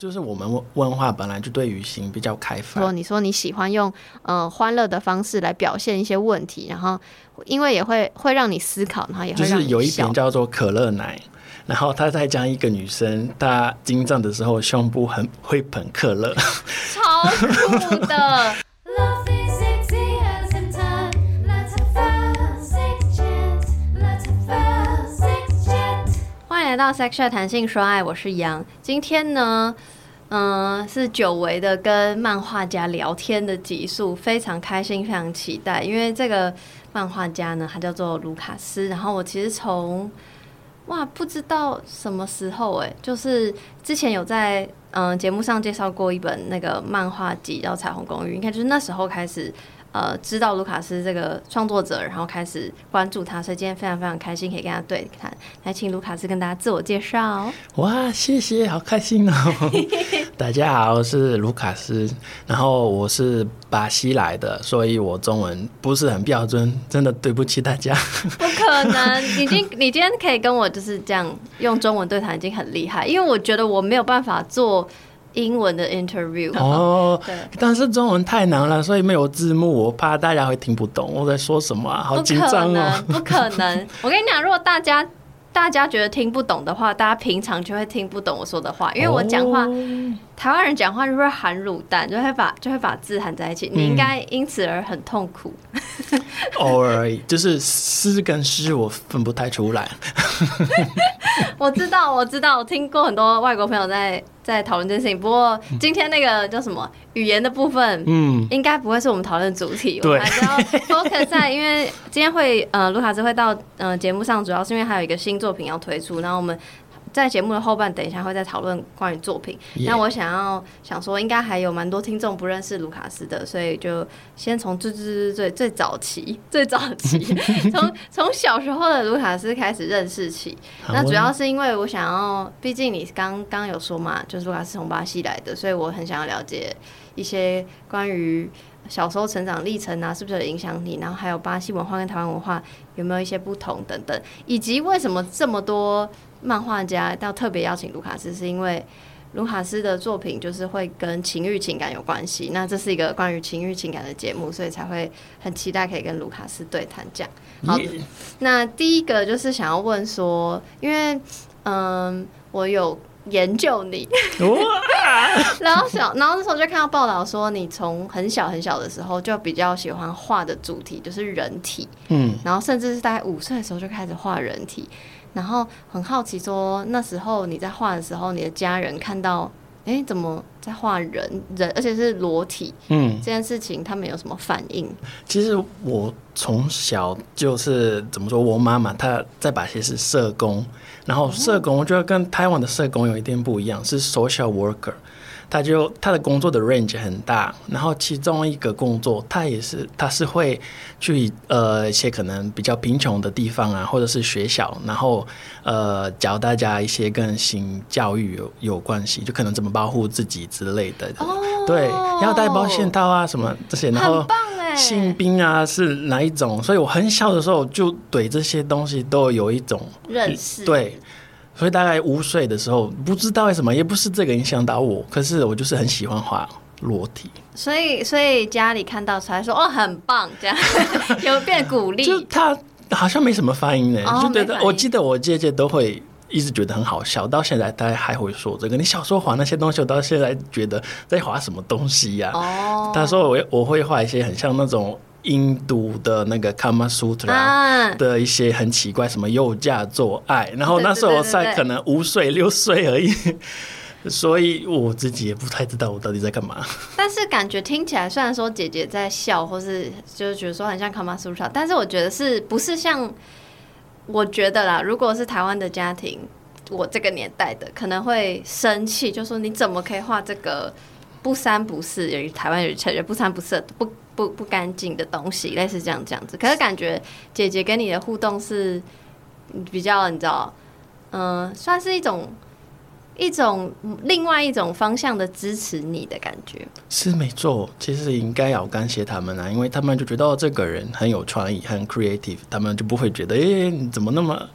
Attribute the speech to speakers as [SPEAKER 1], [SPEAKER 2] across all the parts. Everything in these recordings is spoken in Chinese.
[SPEAKER 1] 就是我们文化本来就对于性比较开放。
[SPEAKER 2] 说你说你喜欢用呃欢乐的方式来表现一些问题，然后因为也会会让你思考，然后也会让
[SPEAKER 1] 就是有一点叫做可乐奶，然后他在讲一个女生她经胀的时候胸部很会捧可乐，
[SPEAKER 2] 超酷的。到 Sex Chat 谈性说爱，我是杨。今天呢，嗯、是久违的跟漫画家聊天的集数，非常开心，非常期待。因为这个漫画家呢，他叫做卢卡斯。然后我其实从哇，不知道什么时候哎，就是之前有在嗯、节目上介绍过一本那个漫画集叫《彩虹公寓》，应该就是那时候开始。呃，知道卢卡斯这个创作者，然后开始关注他，所以今天非常非常开心可以跟他对谈。来，请卢卡斯跟大家自我介绍。
[SPEAKER 1] 哇，谢谢，好开心哦！大家好，我是卢卡斯，然后我是巴西来的，所以我中文不是很标准，真的对不起大家。
[SPEAKER 2] 不可能，已经 你今天可以跟我就是这样用中文对谈，已经很厉害，因为我觉得我没有办法做。英文的 interview
[SPEAKER 1] 哦，但是中文太难了，所以没有字幕，我怕大家会听不懂我在说什么啊，好紧张哦。
[SPEAKER 2] 不可能，我跟你讲，如果大家大家觉得听不懂的话，大家平常就会听不懂我说的话，因为我讲话，哦、台湾人讲话就会含卤蛋，就会把就会把字含在一起，你应该因此而很痛苦。
[SPEAKER 1] 嗯、偶尔就是诗跟诗，我分不太出来。
[SPEAKER 2] 我知道，我知道，我听过很多外国朋友在在讨论这件事情。不过今天那个叫什么语言的部分，嗯，应该不会是我们讨论主题。对，我们还是要 focus 在，因为今天会呃，卢卡斯会到呃节目上，主要是因为还有一个新作品要推出，然后我们。在节目的后半，等一下会再讨论关于作品。那.我想要想说，应该还有蛮多听众不认识卢卡斯的，所以就先从最最最最最早期、最早期，从从小时候的卢卡斯开始认识起。那主要是因为我想要，毕竟你刚刚有说嘛，就是卢卡斯从巴西来的，所以我很想要了解一些关于小时候成长历程啊，是不是有影响你？然后还有巴西文化跟台湾文化有没有一些不同等等，以及为什么这么多。漫画家到特别邀请卢卡斯，是因为卢卡斯的作品就是会跟情欲情感有关系。那这是一个关于情欲情感的节目，所以才会很期待可以跟卢卡斯对谈这样。好.那第一个就是想要问说，因为嗯，我有研究你，然后小，然后那时候就看到报道说，你从很小很小的时候就比较喜欢画的主题就是人体，嗯，然后甚至是大概五岁的时候就开始画人体。然后很好奇，说那时候你在画的时候，你的家人看到，哎，怎么在画人人，而且是裸体，嗯，这件事情他们有什么反应？
[SPEAKER 1] 其实我从小就是怎么说，我妈妈她在巴西是社工，然后社工我觉得跟台湾的社工有一点不一样，是 social worker。他就他的工作的 range 很大，然后其中一个工作，他也是他是会去呃一些可能比较贫穷的地方啊，或者是学校，然后呃教大家一些跟性教育有有关系，就可能怎么保护自己之类的。哦，对，要带保险套啊什么这些，然后性病啊是哪一种？所以我很小的时候就对这些东西都有一种
[SPEAKER 2] 认识。
[SPEAKER 1] 对。所以大概五岁的时候，不知道为什么，也不是这个影响到我，可是我就是很喜欢画裸体。
[SPEAKER 2] 所以，所以家里看到才说哦，很棒，这样 有变鼓励。
[SPEAKER 1] 就他好像没什么反应呢，哦、就觉得我记得我姐姐都会一直觉得很好笑，到现在大家还会说这个。你小时候画那些东西，我到现在觉得在画什么东西呀、啊？哦，她说我我会画一些很像那种。印度的那个 Kama Sutra 的一些很奇怪，什么右驾做爱，然后那时候我才可能五岁六岁而已，所以我自己也不太知道我到底在干嘛。
[SPEAKER 2] 但是感觉听起来，虽然说姐姐在笑，或是就是觉得说很像 Kama Sutra，但是我觉得是不是像？我觉得啦，如果是台湾的家庭，我这个年代的可能会生气，就说你怎么可以画这个不三不四？有于台湾有成人不三不四不。不不干净的东西，类似这样这样子。可是感觉姐姐跟你的互动是比较，你知道，嗯、呃，算是一种一种另外一种方向的支持你的感觉。
[SPEAKER 1] 是没错，其实应该要感谢他们啊，因为他们就觉得这个人很有创意，很 creative，他们就不会觉得，哎、欸，你怎么那么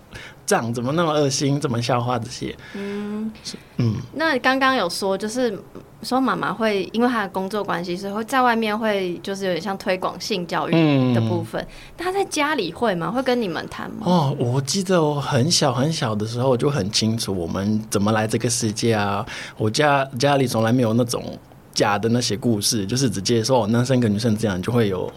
[SPEAKER 1] 脏，怎么那么恶心，怎么消化这些？
[SPEAKER 2] 嗯嗯。那刚刚有说，就是说妈妈会因为她的工作关系，所以会在外面会就是有点像推广性教育的部分。她、嗯、在家里会吗？会跟你们谈吗？
[SPEAKER 1] 哦，我记得我很小很小的时候就很清楚我们怎么来这个世界啊。我家家里从来没有那种假的那些故事，就是直接说男生跟女生这样就会有。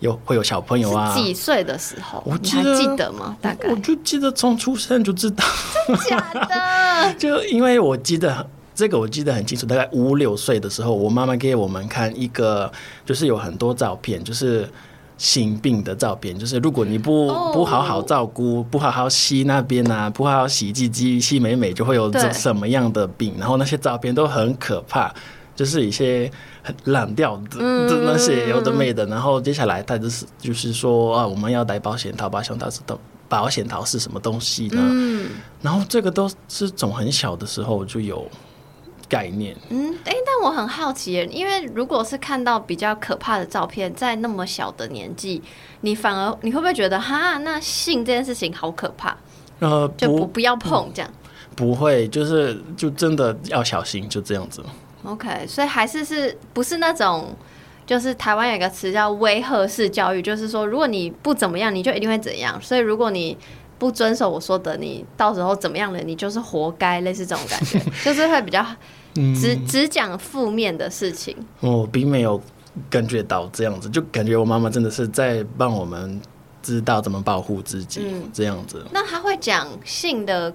[SPEAKER 1] 有会有小朋友啊？
[SPEAKER 2] 几岁的时候？
[SPEAKER 1] 我记
[SPEAKER 2] 得，你还记得吗？大概
[SPEAKER 1] 我就记得从出生就知道。
[SPEAKER 2] 真假的？
[SPEAKER 1] 就因为我记得这个，我记得很清楚。大概五六岁的时候，我妈妈给我们看一个，就是有很多照片，就是性病的照片。就是如果你不不好好照顾，不好好洗那边啊，不好好洗鸡鸡、洗美美，就会有这什么样的病。然后那些照片都很可怕，就是一些。很烂掉的，的那些有的没的，然后接下来他就是就是说啊，我们要带保险套，保险套是的，保险套是什么东西呢？嗯，然后这个都是从很小的时候就有概念。
[SPEAKER 2] 嗯，哎，但我很好奇，因为如果是看到比较可怕的照片，在那么小的年纪，你反而你会不会觉得哈，那性这件事情好可怕？呃，就不不要碰这样。
[SPEAKER 1] 不会，就是就真的要小心，就这样子。
[SPEAKER 2] OK，所以还是是不是那种，就是台湾有一个词叫威吓式教育，就是说如果你不怎么样，你就一定会怎样。所以如果你不遵守我说的，你到时候怎么样了，你就是活该，类似这种感觉，就是会比较只只讲负面的事情。
[SPEAKER 1] 我并没有感觉到这样子，就感觉我妈妈真的是在帮我们知道怎么保护自己，嗯，这样子。
[SPEAKER 2] 那他会讲性的。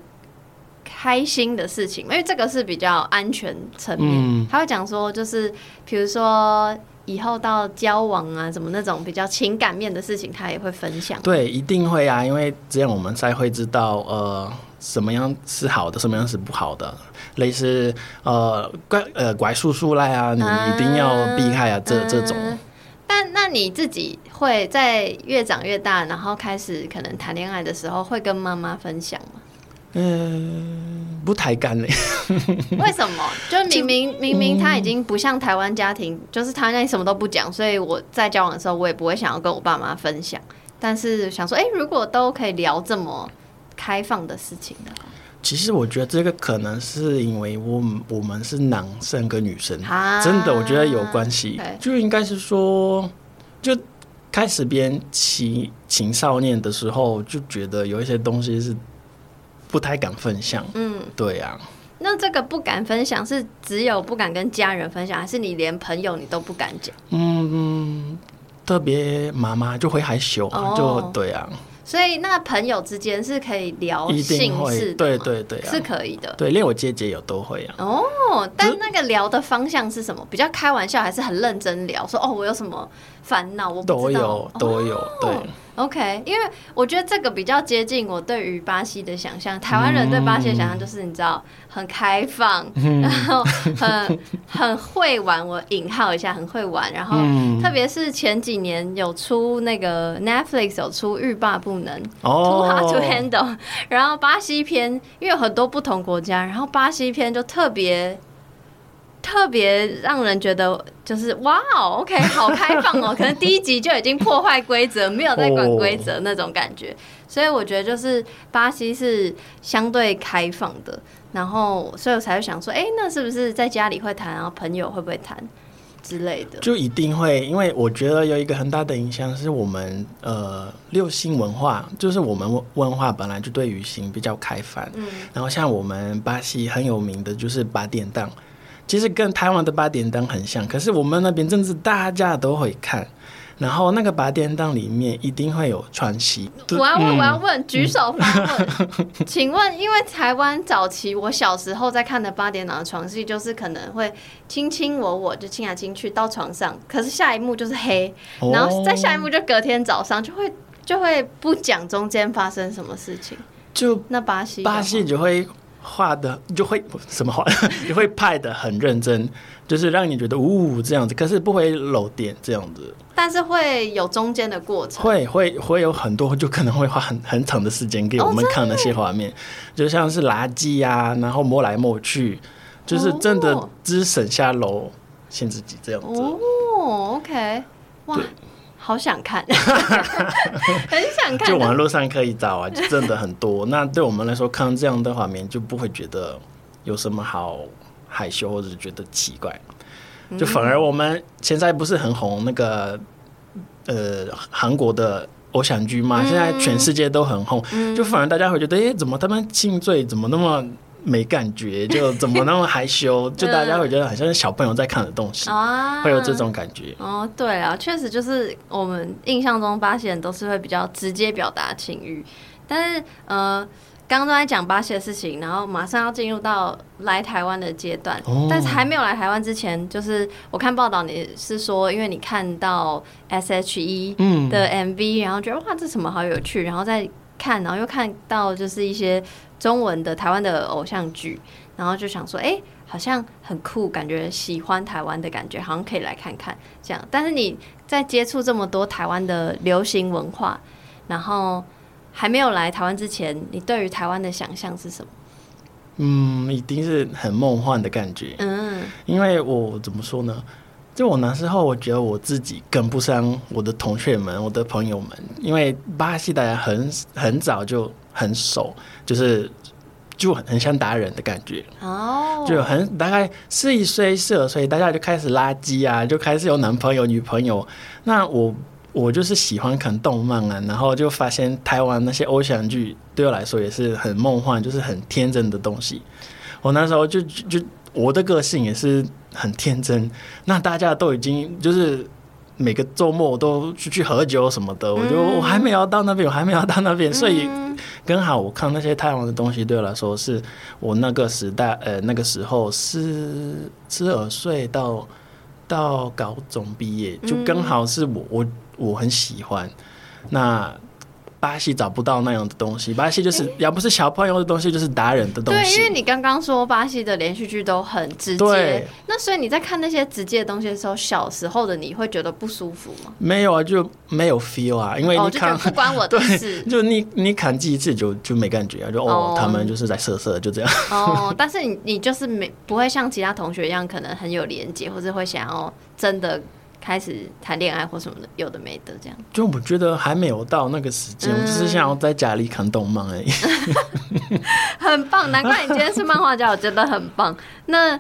[SPEAKER 2] 开心的事情，因为这个是比较安全层面。嗯、他会讲说，就是比如说以后到交往啊，什么那种比较情感面的事情，他也会分享。
[SPEAKER 1] 对，一定会啊，因为这样我们才会知道，呃，什么样是好的，什么样是不好的。类似呃怪呃怪叔叔来啊，你一定要避开啊，嗯、这这种。
[SPEAKER 2] 但那你自己会在越长越大，然后开始可能谈恋爱的时候，会跟妈妈分享吗？
[SPEAKER 1] 嗯，不太敢嘞。
[SPEAKER 2] 为什么？就明明就明明他已经不像台湾家庭，嗯、就是他那里什么都不讲，所以我在交往的时候，我也不会想要跟我爸妈分享。但是想说，哎、欸，如果都可以聊这么开放的事情的话，
[SPEAKER 1] 其实我觉得这个可能是因为我们我们是男生跟女生，啊、真的我觉得有关系。就应该是说，就开始编青青少年的时候，就觉得有一些东西是。不太敢分享，嗯，对呀、啊。
[SPEAKER 2] 那这个不敢分享是只有不敢跟家人分享，还是你连朋友你都不敢讲？
[SPEAKER 1] 嗯嗯，特别妈妈就会害羞，哦、就对啊。
[SPEAKER 2] 所以那朋友之间是可以聊性事的，
[SPEAKER 1] 对对对、啊，
[SPEAKER 2] 是可以的。
[SPEAKER 1] 对，连我姐姐有都会啊。
[SPEAKER 2] 哦，但那个聊的方向是什么？比较开玩笑，还是很认真聊？说哦，我有什么烦恼？我不知道
[SPEAKER 1] 都有都有，哦、对。
[SPEAKER 2] OK，因为我觉得这个比较接近我对于巴西的想象。台湾人对巴西的想象就是你知道很开放，嗯、然后很很会玩。我引号一下，很会玩。然后特别是前几年有出那个 Netflix 有出欲罢不能，Too Hard to Handle。然后巴西片，因为有很多不同国家，然后巴西片就特别。特别让人觉得就是哇哦，OK，好开放哦，可能第一集就已经破坏规则，没有在管规则那种感觉，所以我觉得就是巴西是相对开放的，然后所以我才会想说，哎，那是不是在家里会谈，然后朋友会不会谈之类的？
[SPEAKER 1] 就一定会，因为我觉得有一个很大的影响是我们呃六星文化，就是我们文化本来就对于性比较开放，嗯，然后像我们巴西很有名的就是八点档。其实跟台湾的八点档很像，可是我们那边真的是大家都会看，然后那个八点档里面一定会有床戏。
[SPEAKER 2] 我要问，我要问，举手发问，嗯、请问，因为台湾早期我小时候在看的八点档的床戏，就是可能会亲亲我我，就亲来亲去到床上，可是下一幕就是黑，然后再下一幕就隔天早上就会就会不讲中间发生什么事情，就那巴西
[SPEAKER 1] 巴西就会。画的就会什么画，你会拍的很认真，就是让你觉得呜这样子，可是不会漏点这样子，
[SPEAKER 2] 但是会有中间的过程，
[SPEAKER 1] 会会会有很多，就可能会花很很长的时间给我们看那些画面，哦、就像是垃圾啊，然后摸来摸去，就是真的只省下楼限制级这样子。
[SPEAKER 2] 哦，OK，哇。好想看，很想看。
[SPEAKER 1] 就网络上可以找啊，就真的很多。那对我们来说，看这样的画面就不会觉得有什么好害羞或者觉得奇怪，就反而我们现在不是很红那个呃韩国的偶像剧嘛，现在全世界都很红，就反而大家会觉得，哎，怎么他们亲嘴怎么那么？没感觉，就怎么那么害羞？就 大家会觉得好像是小朋友在看的东西，啊、会有这种感觉。
[SPEAKER 2] 哦，对啊，确实就是我们印象中巴西人都是会比较直接表达情欲，但是呃，刚刚都在讲巴西的事情，然后马上要进入到来台湾的阶段，哦、但是还没有来台湾之前，就是我看报道你是说，因为你看到 S.H.E 的 MV，、嗯、然后觉得哇，这什么好有趣，然后再看，然后又看到就是一些。中文的台湾的偶像剧，然后就想说，哎、欸，好像很酷，感觉喜欢台湾的感觉，好像可以来看看这样。但是你在接触这么多台湾的流行文化，然后还没有来台湾之前，你对于台湾的想象是什么？
[SPEAKER 1] 嗯，一定是很梦幻的感觉。嗯，因为我怎么说呢？就我那时候，我觉得我自己跟不上我的同学们、我的朋友们，因为巴西大家很很早就。很熟，就是就很很像达人的感觉哦，oh. 就很大概四一岁、四二岁，大家就开始拉机啊，就开始有男朋友、女朋友。那我我就是喜欢看动漫啊，然后就发现台湾那些偶像剧对我来说也是很梦幻，就是很天真的东西。我那时候就就我的个性也是很天真，那大家都已经就是。每个周末都出去喝酒什么的，我就我还没有到那边，我还没有到那边，所以刚好我看那些台湾的东西，对我来说是我那个时代，呃，那个时候是十二岁到到高中毕业，就刚好是我我我很喜欢那。巴西找不到那样的东西，巴西就是、欸、要不是小朋友的东西，就是达人的东西。
[SPEAKER 2] 对，因为你刚刚说巴西的连续剧都很直接，对那所以你在看那些直接的东西的时候，小时候的你会觉得不舒服吗？
[SPEAKER 1] 没有啊，就没有 feel 啊，因为你看，
[SPEAKER 2] 哦、不关我的 事，
[SPEAKER 1] 就你你看几次就就没感觉啊，就哦，哦他们就是在色色，就这样。
[SPEAKER 2] 哦，但是你你就是没不会像其他同学一样，可能很有连接，或者会想要真的。开始谈恋爱或什么的，有的没的，这样。
[SPEAKER 1] 就我觉得还没有到那个时间，嗯、我只是想要在家里看动漫而已。
[SPEAKER 2] 很棒，难怪你今天是漫画家，我觉得很棒。那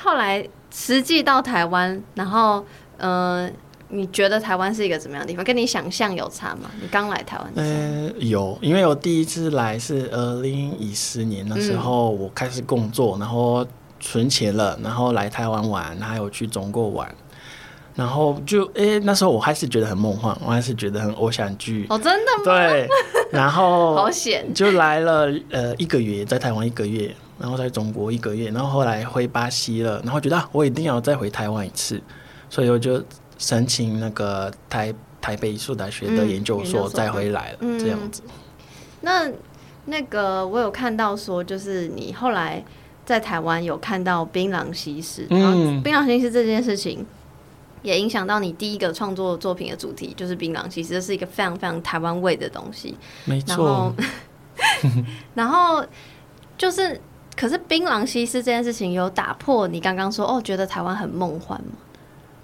[SPEAKER 2] 后来实际到台湾，然后，嗯、呃，你觉得台湾是一个怎么样的地方？跟你想象有差吗？你刚来台湾嗯？
[SPEAKER 1] 呃，有，因为我第一次来是二零一四年的时候，我开始工作，然后存钱了，然后来台湾玩，还有去中国玩。然后就哎、欸，那时候我还是觉得很梦幻，我还是觉得很偶像剧
[SPEAKER 2] 哦，真的吗？
[SPEAKER 1] 对，然后
[SPEAKER 2] 好险，
[SPEAKER 1] 就来了呃一个月，在台湾一个月，然后在中国一个月，然后后来回巴西了，然后觉得、啊、我一定要再回台湾一次，所以我就申请那个台台北艺术大学的研究所再回来了，嗯、这样子。
[SPEAKER 2] 那那个我有看到说，就是你后来在台湾有看到槟榔西施，嗯，然后槟榔西施这件事情。也影响到你第一个创作作品的主题，就是槟榔。其实这是一个非常非常台湾味的东西，
[SPEAKER 1] 没错。
[SPEAKER 2] 然后，就是，可是槟榔西施这件事情有打破你刚刚说哦，觉得台湾很梦幻吗？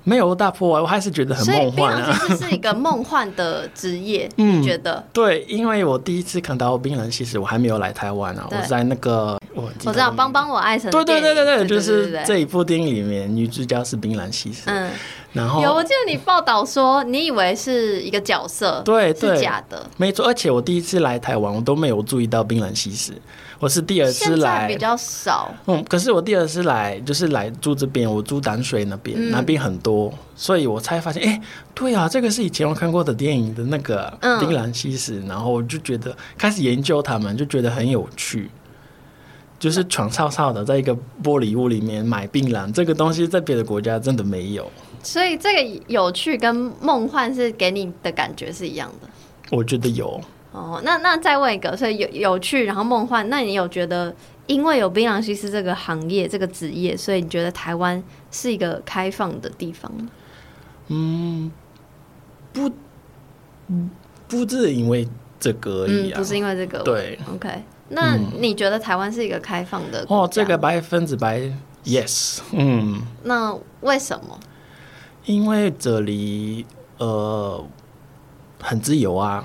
[SPEAKER 1] 没有打破啊，我还是觉得很梦幻啊。
[SPEAKER 2] 所以槟榔西施是一个梦幻的职业，嗯，你觉得？
[SPEAKER 1] 对，因为我第一次看到槟榔西施，我还没有来台湾啊，我在那个。
[SPEAKER 2] 我知道，帮帮我爱神。
[SPEAKER 1] 对对对对对，就是这一部电影里面女主角是槟榔西施。嗯，然后
[SPEAKER 2] 有，我记得你报道说，你以为是一个角色，
[SPEAKER 1] 对，
[SPEAKER 2] 是假的，
[SPEAKER 1] 没错。而且我第一次来台湾，我都没有注意到槟榔西施，我是第二次来，
[SPEAKER 2] 比较少。
[SPEAKER 1] 嗯，可是我第二次来，就是来住这边，我住淡水那边，嗯、那边很多，所以我才发现，哎、欸，对啊，这个是以前我看过的电影的那个槟榔西施，然后我就觉得开始研究他们，就觉得很有趣。就是闯草草的，在一个玻璃屋里面买槟榔，这个东西在别的国家真的没有。
[SPEAKER 2] 所以这个有趣跟梦幻是给你的感觉是一样的。
[SPEAKER 1] 我觉得有。
[SPEAKER 2] 哦，那那再问一个，所以有有趣，然后梦幻，那你有觉得因为有槟榔西施这个行业这个职业，所以你觉得台湾是一个开放的地方吗？
[SPEAKER 1] 嗯，不，不是因为这个
[SPEAKER 2] 嗯，不是因为这个，
[SPEAKER 1] 对
[SPEAKER 2] ，OK。那你觉得台湾是一个开放的？
[SPEAKER 1] 哦，这个百分之百 yes，嗯。
[SPEAKER 2] 那为什么？
[SPEAKER 1] 因为这里呃很自由啊。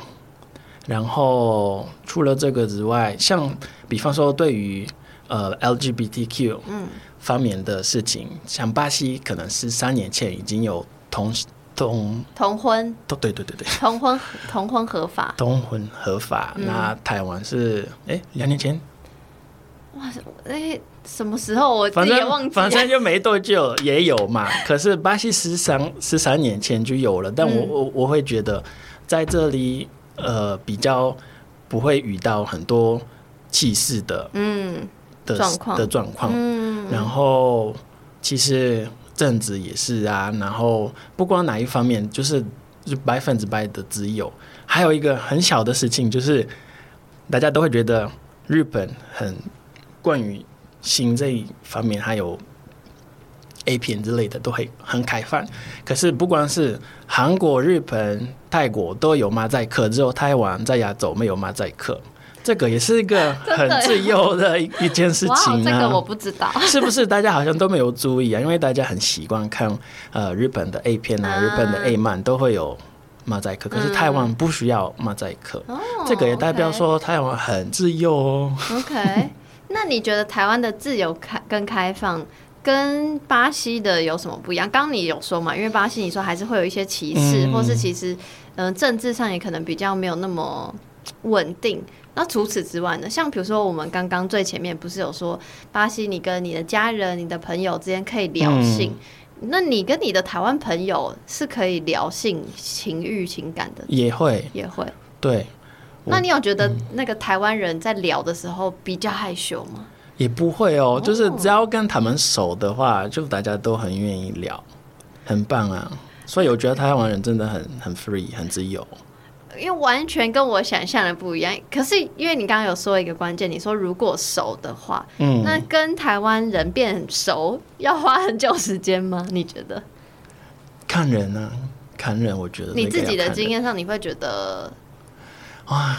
[SPEAKER 1] 然后除了这个之外，像比方说对于呃 LGBTQ 嗯方面的事情，嗯、像巴西可能是三年前已经有同同
[SPEAKER 2] 同婚，
[SPEAKER 1] 对对对对，
[SPEAKER 2] 同婚同婚合法，
[SPEAKER 1] 同婚合法。嗯、那台湾是哎两年前，
[SPEAKER 2] 哇哎什么时候我反正也忘记了，
[SPEAKER 1] 反正就没多久也有嘛。可是巴西十三十三年前就有了，但我、嗯、我我会觉得在这里。呃，比较不会遇到很多歧视的，嗯的状况的状况，嗯，然后其实政治也是啊，然后不光哪一方面，就是就百分之百的自由。还有一个很小的事情，就是大家都会觉得日本很关于性这一方面还有。A 片之类的都会很开放，可是不光是韩国、日本、泰国都有马赛克，只有台湾在亚洲没有马赛克，这个也是一个 很自由的一一件事情啊。
[SPEAKER 2] 这个我不知道，
[SPEAKER 1] 是不是大家好像都没有注意啊？因为大家很习惯看呃日本的 A 片啊，日本的 A 漫都会有马赛克，可是台湾不需要马赛克，嗯，这个也代表说台湾很自由哦。
[SPEAKER 2] OK，那你觉得台湾的自由开跟开放？跟巴西的有什么不一样？刚刚你有说嘛，因为巴西你说还是会有一些歧视，嗯、或是其实嗯、呃、政治上也可能比较没有那么稳定。那除此之外呢？像比如说我们刚刚最前面不是有说巴西，你跟你的家人、你的朋友之间可以聊性，嗯、那你跟你的台湾朋友是可以聊性、情欲、情感的？
[SPEAKER 1] 也会，
[SPEAKER 2] 也会。
[SPEAKER 1] 对。
[SPEAKER 2] 那你有觉得那个台湾人在聊的时候比较害羞吗？
[SPEAKER 1] 也不会哦，就是只要跟他们熟的话，就大家都很愿意聊，很棒啊！所以我觉得台湾人真的很很 free，很自由。
[SPEAKER 2] 因为完全跟我想象的不一样。可是因为你刚刚有说一个关键，你说如果熟的话，嗯，那跟台湾人变熟要花很久时间吗？你觉得？
[SPEAKER 1] 看人啊，看人。我觉得
[SPEAKER 2] 你自己的经验上，你会觉得
[SPEAKER 1] 哇。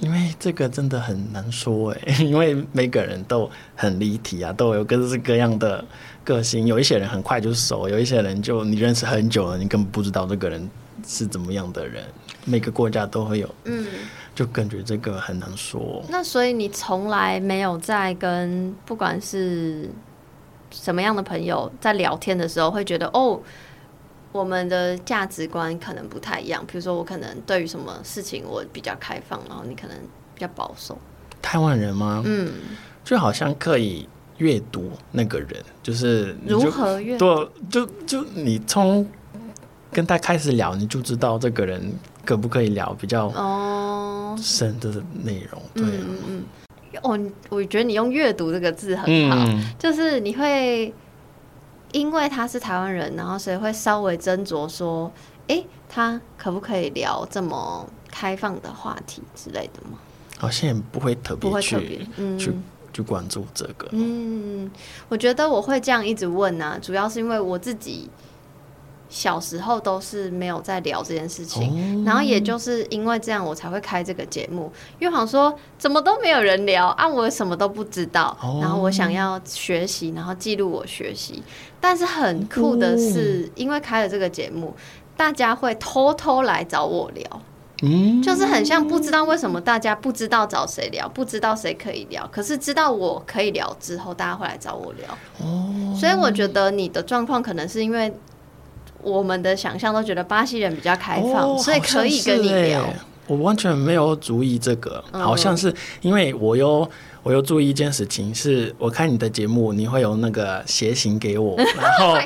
[SPEAKER 1] 因为这个真的很难说哎，因为每个人都很立体啊，都有各式各样的个性。有一些人很快就熟，有一些人就你认识很久了，你根本不知道这个人是怎么样的人。每个国家都会有，嗯，就感觉这个很难说。
[SPEAKER 2] 那所以你从来没有在跟不管是什么样的朋友在聊天的时候，会觉得哦。我们的价值观可能不太一样，比如说我可能对于什么事情我比较开放，然后你可能比较保守。
[SPEAKER 1] 台湾人吗？嗯，就好像可以阅读那个人，就是
[SPEAKER 2] 如何阅读？
[SPEAKER 1] 就就你从跟他开始聊，你就知道这个人可不可以聊比较哦深的内容。对，嗯嗯嗯。
[SPEAKER 2] 哦，我觉得你用阅读这个字很好，嗯、就是你会。因为他是台湾人，然后所以会稍微斟酌说，哎、欸，他可不可以聊这么开放的话题之类的吗？
[SPEAKER 1] 好像也不会特别去特别嗯去去关注这个。
[SPEAKER 2] 嗯，我觉得我会这样一直问呢、啊，主要是因为我自己。小时候都是没有在聊这件事情，哦、然后也就是因为这样，我才会开这个节目。因为好像说怎么都没有人聊啊，我什么都不知道，哦、然后我想要学习，然后记录我学习。但是很酷的是，哦、因为开了这个节目，大家会偷偷来找我聊，嗯，就是很像不知道为什么大家不知道找谁聊，不知道谁可以聊，可是知道我可以聊之后，大家会来找我聊。哦，所以我觉得你的状况可能是因为。我们的想象都觉得巴西人比较开放，哦、所以可以跟你聊。
[SPEAKER 1] 我完全没有注意这个，嗯、好像是因为我有我又注意一件事情，是我看你的节目，你会有那个鞋型给我，然后、oh、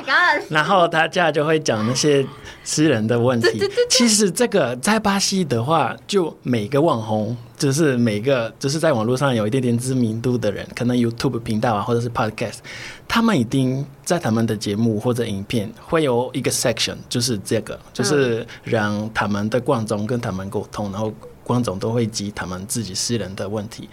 [SPEAKER 1] 然后大家就会讲那些私人的问题。其实这个在巴西的话，就每个网红。就是每个就是在网络上有一点点知名度的人，可能 YouTube 频道啊，或者是 Podcast，他们一定在他们的节目或者影片会有一个 section，就是这个，就是让他们的观众跟他们沟通，然后观众都会提他们自己私人的问题，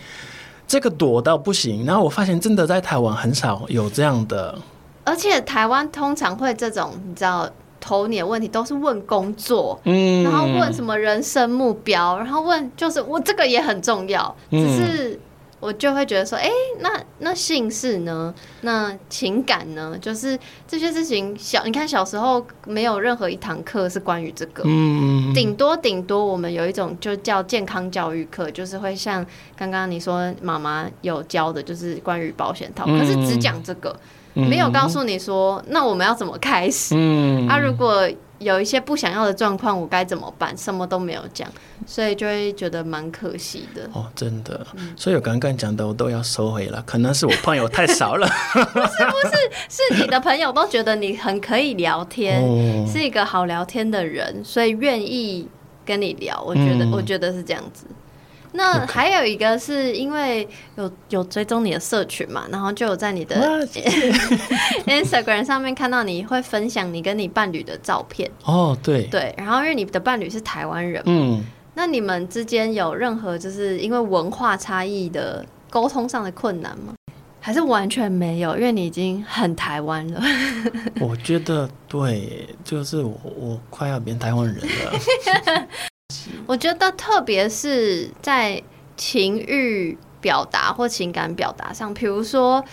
[SPEAKER 1] 这个躲到不行。然后我发现真的在台湾很少有这样的，
[SPEAKER 2] 而且台湾通常会这种，你知道。投你的问题都是问工作，嗯，然后问什么人生目标，然后问就是我这个也很重要，只是我就会觉得说，哎、欸，那那姓氏呢？那情感呢？就是这些事情小，你看小时候没有任何一堂课是关于这个，嗯，顶多顶多我们有一种就叫健康教育课，就是会像刚刚你说妈妈有教的，就是关于保险套，可是只讲这个，没有告诉你说，那我们要怎么开始？嗯，啊，如果。有一些不想要的状况，我该怎么办？什么都没有讲，所以就会觉得蛮可惜的。
[SPEAKER 1] 哦，真的，嗯、所以我刚刚讲的我都要收回了。可能是我朋友太少了，
[SPEAKER 2] 不是不是，是你的朋友都觉得你很可以聊天，哦、是一个好聊天的人，所以愿意跟你聊。我觉得，嗯、我觉得是这样子。那还有一个是因为有有追踪你的社群嘛，然后就有在你的 Instagram 上面看到你会分享你跟你伴侣的照片。
[SPEAKER 1] 哦，对
[SPEAKER 2] 对，然后因为你的伴侣是台湾人，嗯，那你们之间有任何就是因为文化差异的沟通上的困难吗？还是完全没有？因为你已经很台湾了。
[SPEAKER 1] 我觉得对，就是我我快要变台湾人了。
[SPEAKER 2] 我觉得，特别是在情欲表达或情感表达上，比如说，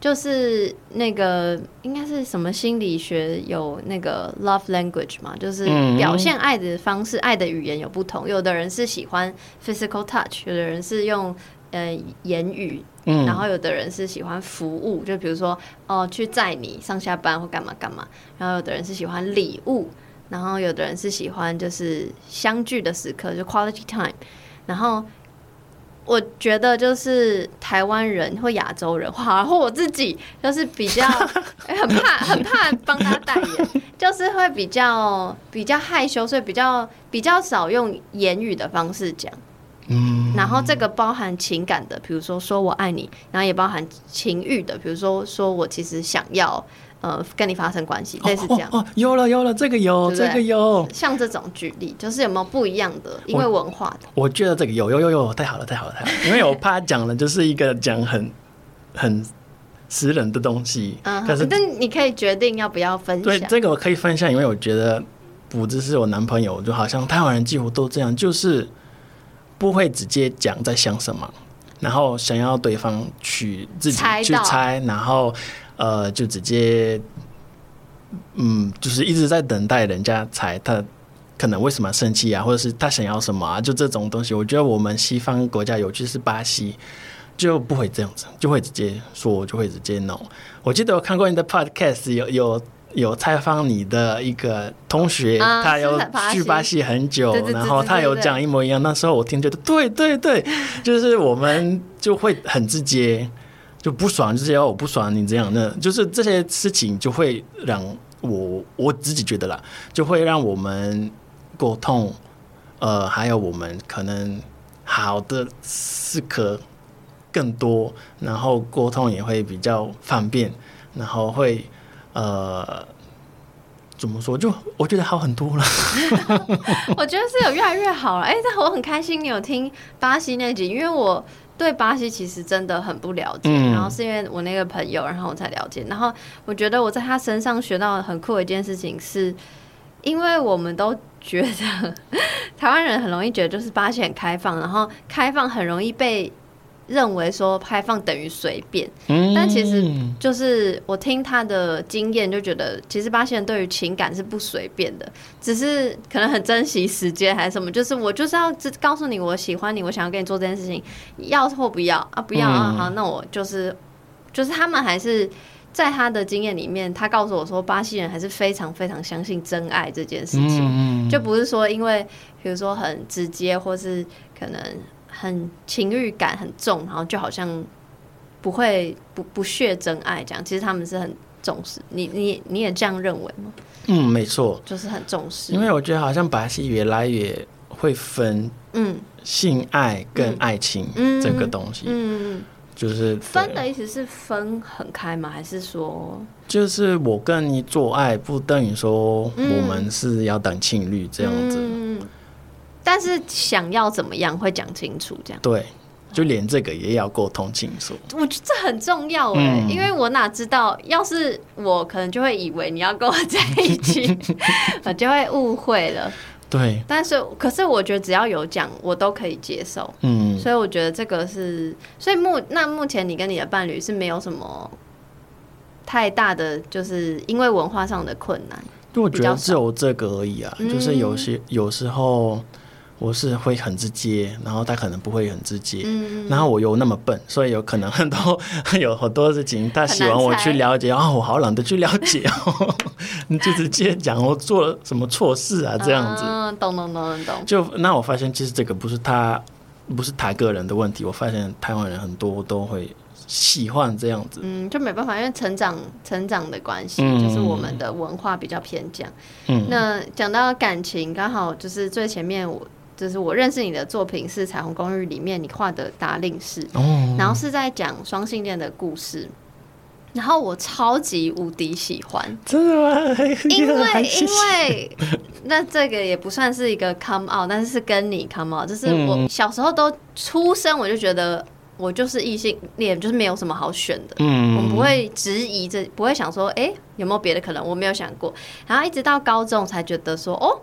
[SPEAKER 2] 就是那个应该是什么心理学有那个 love language 嘛，就是表现爱的方式、爱的语言有不同。有的人是喜欢 physical touch，有的人是用呃言语，然后有的人是喜欢服务，就比如说哦去载你上下班或干嘛干嘛。然后有的人是喜欢礼物。然后有的人是喜欢就是相聚的时刻，就 quality time。然后我觉得就是台湾人或亚洲人，或或我自己就是比较 很怕很怕帮他代言，就是会比较比较害羞，所以比较比较少用言语的方式讲。嗯，然后这个包含情感的，比如说说我爱你，然后也包含情欲的，比如说说我其实想要。呃，跟你发生关系，类似这样。
[SPEAKER 1] 哦，有了有了，这个有，这个有。
[SPEAKER 2] 像这种举例，就是有没有不一样的？因为文化的。
[SPEAKER 1] 我觉得这个有有有有，太好了太好了太好了，因为我怕讲的就是一个讲很很私人的东西。嗯，可是
[SPEAKER 2] 但你可以决定要不要分享。
[SPEAKER 1] 对，这个我可以分享，因为我觉得不只是我男朋友，就好像台湾人几乎都这样，就是不会直接讲在想什么，然后想要对方去自己去猜，然后。呃，就直接，嗯，就是一直在等待人家猜他可能为什么生气啊，或者是他想要什么啊，就这种东西。我觉得我们西方国家，尤其是巴西，就不会这样子，就会直接说，就会直接弄。我记得我看过你的 podcast，有有有采访你的一个同学，啊、他有去巴西很久，然后他有讲一模一样。那时候我听觉得，对对对，就是我们就会很直接。就不爽，就是要我不爽，你这样，那就是这些事情就会让我我自己觉得啦，就会让我们沟通，呃，还有我们可能好的时刻更多，然后沟通也会比较方便，然后会呃怎么说？就我觉得好很多了。
[SPEAKER 2] 我觉得是有越来越好了。哎、但我很开心你有听巴西那集，因为我。对巴西其实真的很不了解，嗯、然后是因为我那个朋友，然后我才了解。然后我觉得我在他身上学到很酷的一件事情是，因为我们都觉得 台湾人很容易觉得就是巴西很开放，然后开放很容易被。认为说开放等于随便，嗯、但其实就是我听他的经验就觉得，其实巴西人对于情感是不随便的，只是可能很珍惜时间还是什么，就是我就是要告诉你我喜欢你，我想要跟你做这件事情，要或不要啊，不要啊，好，那我就是就是他们还是在他的经验里面，他告诉我说，巴西人还是非常非常相信真爱这件事情，嗯、就不是说因为比如说很直接或是可能。很情欲感很重，然后就好像不会不不屑真爱这样。其实他们是很重视你，你你也这样认为吗？
[SPEAKER 1] 嗯，没错，
[SPEAKER 2] 就是很重视。
[SPEAKER 1] 因为我觉得好像巴西越来越会分，嗯，性爱跟爱情这个东西，嗯嗯，就是
[SPEAKER 2] 分的意思是分很开吗？还是说，
[SPEAKER 1] 就是我跟你做爱不等于说我们是要当情侣这样子。嗯
[SPEAKER 2] 但是想要怎么样会讲清楚，这样
[SPEAKER 1] 对，就连这个也要沟通清楚。
[SPEAKER 2] 我觉得这很重要哎、欸，嗯、因为我哪知道，要是我可能就会以为你要跟我在一起，我就会误会了。
[SPEAKER 1] 对，
[SPEAKER 2] 但是可是我觉得只要有讲，我都可以接受。嗯，所以我觉得这个是，所以目那目前你跟你的伴侣是没有什么太大的，就是因为文化上的困难。
[SPEAKER 1] 就我觉得只有这个而已啊，就是有些有时候。我是会很直接，然后他可能不会很直接，嗯、然后我又那么笨，所以有可能很多有很多事情他希望我去了解啊、哦，我好懒得去了解哦，你就直接讲我做了什么错事啊这样子，
[SPEAKER 2] 嗯，懂懂懂懂。
[SPEAKER 1] 就那我发现其实这个不是他不是他个人的问题，我发现台湾人很多都会喜欢这样子，
[SPEAKER 2] 嗯，就没办法，因为成长成长的关系，嗯、就是我们的文化比较偏讲。嗯，那讲到感情，刚好就是最前面我。就是我认识你的作品是《彩虹公寓》里面你画的达令式，哦、然后是在讲双性恋的故事，然后我超级无敌喜欢，
[SPEAKER 1] 真的吗？
[SPEAKER 2] 因为 因为那这个也不算是一个 come out，但是是跟你 come out，就是我小时候都出生我就觉得我就是异性恋，就是没有什么好选的，嗯，我不会质疑这，不会想说哎、欸、有没有别的可能，我没有想过，然后一直到高中才觉得说哦。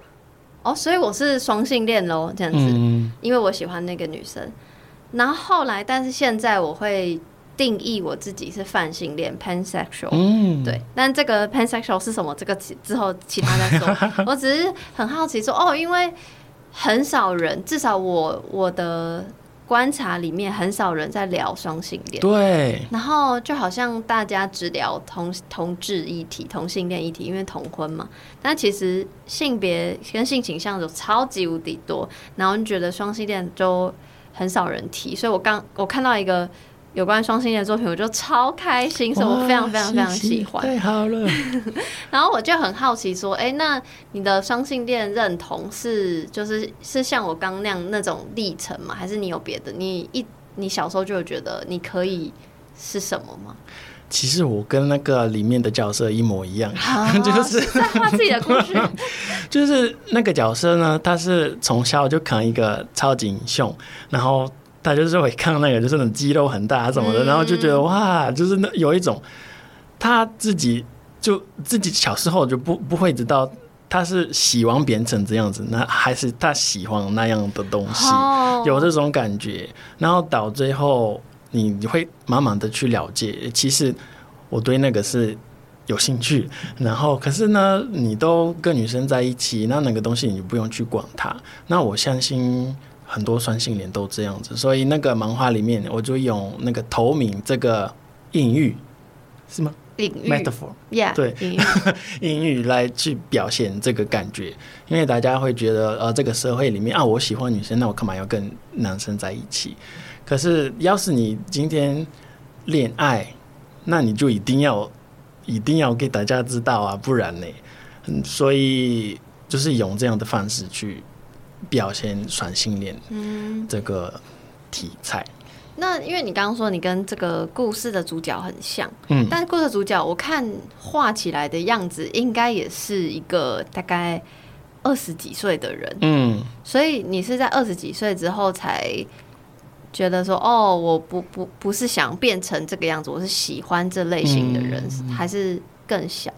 [SPEAKER 2] 哦，所以我是双性恋喽，这样子，嗯、因为我喜欢那个女生。然后后来，但是现在我会定义我自己是泛性恋 （pansexual）。嗯，对。但这个 pansexual 是什么？这个之后其他再说。我只是很好奇说，哦，因为很少人，至少我我的。观察里面很少人在聊双性恋，
[SPEAKER 1] 对，
[SPEAKER 2] 然后就好像大家只聊同同志议题、同性恋议题，因为同婚嘛。但其实性别跟性倾向有超级无敌多，然后你觉得双性恋就很少人提，所以我刚我看到一个。有关双性恋的作品，我就超开心，所以我非常非常非常喜欢。
[SPEAKER 1] 太好了。
[SPEAKER 2] 然后我就很好奇，说，哎、欸，那你的双性恋认同是就是是像我刚那样那种历程吗？还是你有别的？你一你小时候就有觉得你可以是什么吗？
[SPEAKER 1] 其实我跟那个里面的角色一模一样，
[SPEAKER 2] 啊、就是在画自己的故事。
[SPEAKER 1] 就是那个角色呢，他是从小就扛一个超级英雄，然后。他就是会看那个，就是那种肌肉很大什么的，然后就觉得哇，就是那有一种他自己就自己小时候就不不会知道他是希望变成这样子，那还是他喜欢那样的东西，有这种感觉，然后到最后你会慢慢的去了解，其实我对那个是有兴趣，然后可是呢，你都跟女生在一起，那那个东西你就不用去管它，那我相信。很多双性恋都这样子，所以那个漫画里面我就用那个投名这个隐喻，是吗？
[SPEAKER 2] 隐喻
[SPEAKER 1] ，metaphor，yeah, 对，隐喻 来去表现这个感觉，因为大家会觉得呃，这个社会里面啊，我喜欢女生，那我干嘛要跟男生在一起？可是要是你今天恋爱，那你就一定要一定要给大家知道啊，不然呢？嗯，所以就是用这样的方式去。表现双性恋这个题材，嗯、
[SPEAKER 2] 那因为你刚刚说你跟这个故事的主角很像，嗯，但是故事主角我看画起来的样子，应该也是一个大概二十几岁的人，嗯，所以你是在二十几岁之后才觉得说，哦，我不不不是想变成这个样子，我是喜欢这类型的人，嗯、还是更小？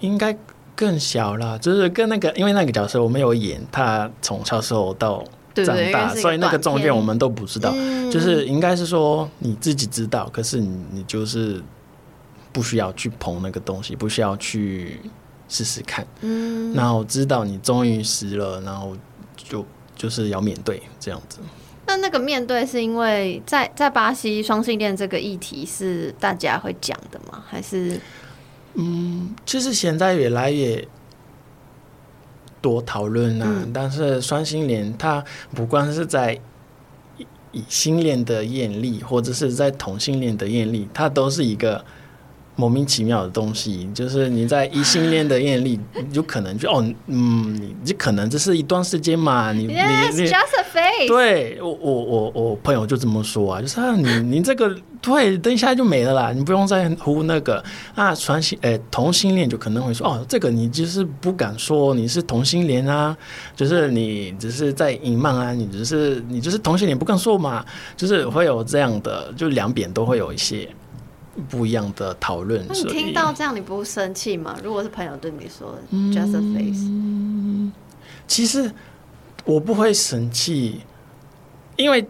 [SPEAKER 1] 应该。更小了，就是跟那个，因为那个角色我没有演，他从小时候到长大，所以那个中间我们都不知道。嗯、就是应该是说你自己知道，可是你你就是不需要去捧那个东西，不需要去试试看。嗯，然后知道你终于死了，然后就就是要面对这样子。
[SPEAKER 2] 那那个面对是因为在在巴西双性恋这个议题是大家会讲的吗？还是？
[SPEAKER 1] 嗯，其实现在越来越多讨论啊，嗯、但是双性恋它不管是在异性恋的艳丽，或者是在同性恋的艳丽，它都是一个。莫名其妙的东西，就是你在异性恋的眼里，有可能就哦，嗯，你你可能这是一段时间嘛，你
[SPEAKER 2] yes,
[SPEAKER 1] 你
[SPEAKER 2] just a face.
[SPEAKER 1] 对我我我我朋友就这么说啊，就是啊，你你这个对，等一下就没了啦，你不用再呼那个啊，传性诶，同性恋就可能会说哦，这个你就是不敢说你是同性恋啊，就是你只是在隐瞒啊，你只是你就是同性恋不敢说嘛，就是会有这样的，就两边都会有一些。不一样的讨论。那你
[SPEAKER 2] 听到这样，你不会生气吗？如果是朋友对你说，“just a face”，
[SPEAKER 1] 其实我不会生气，因为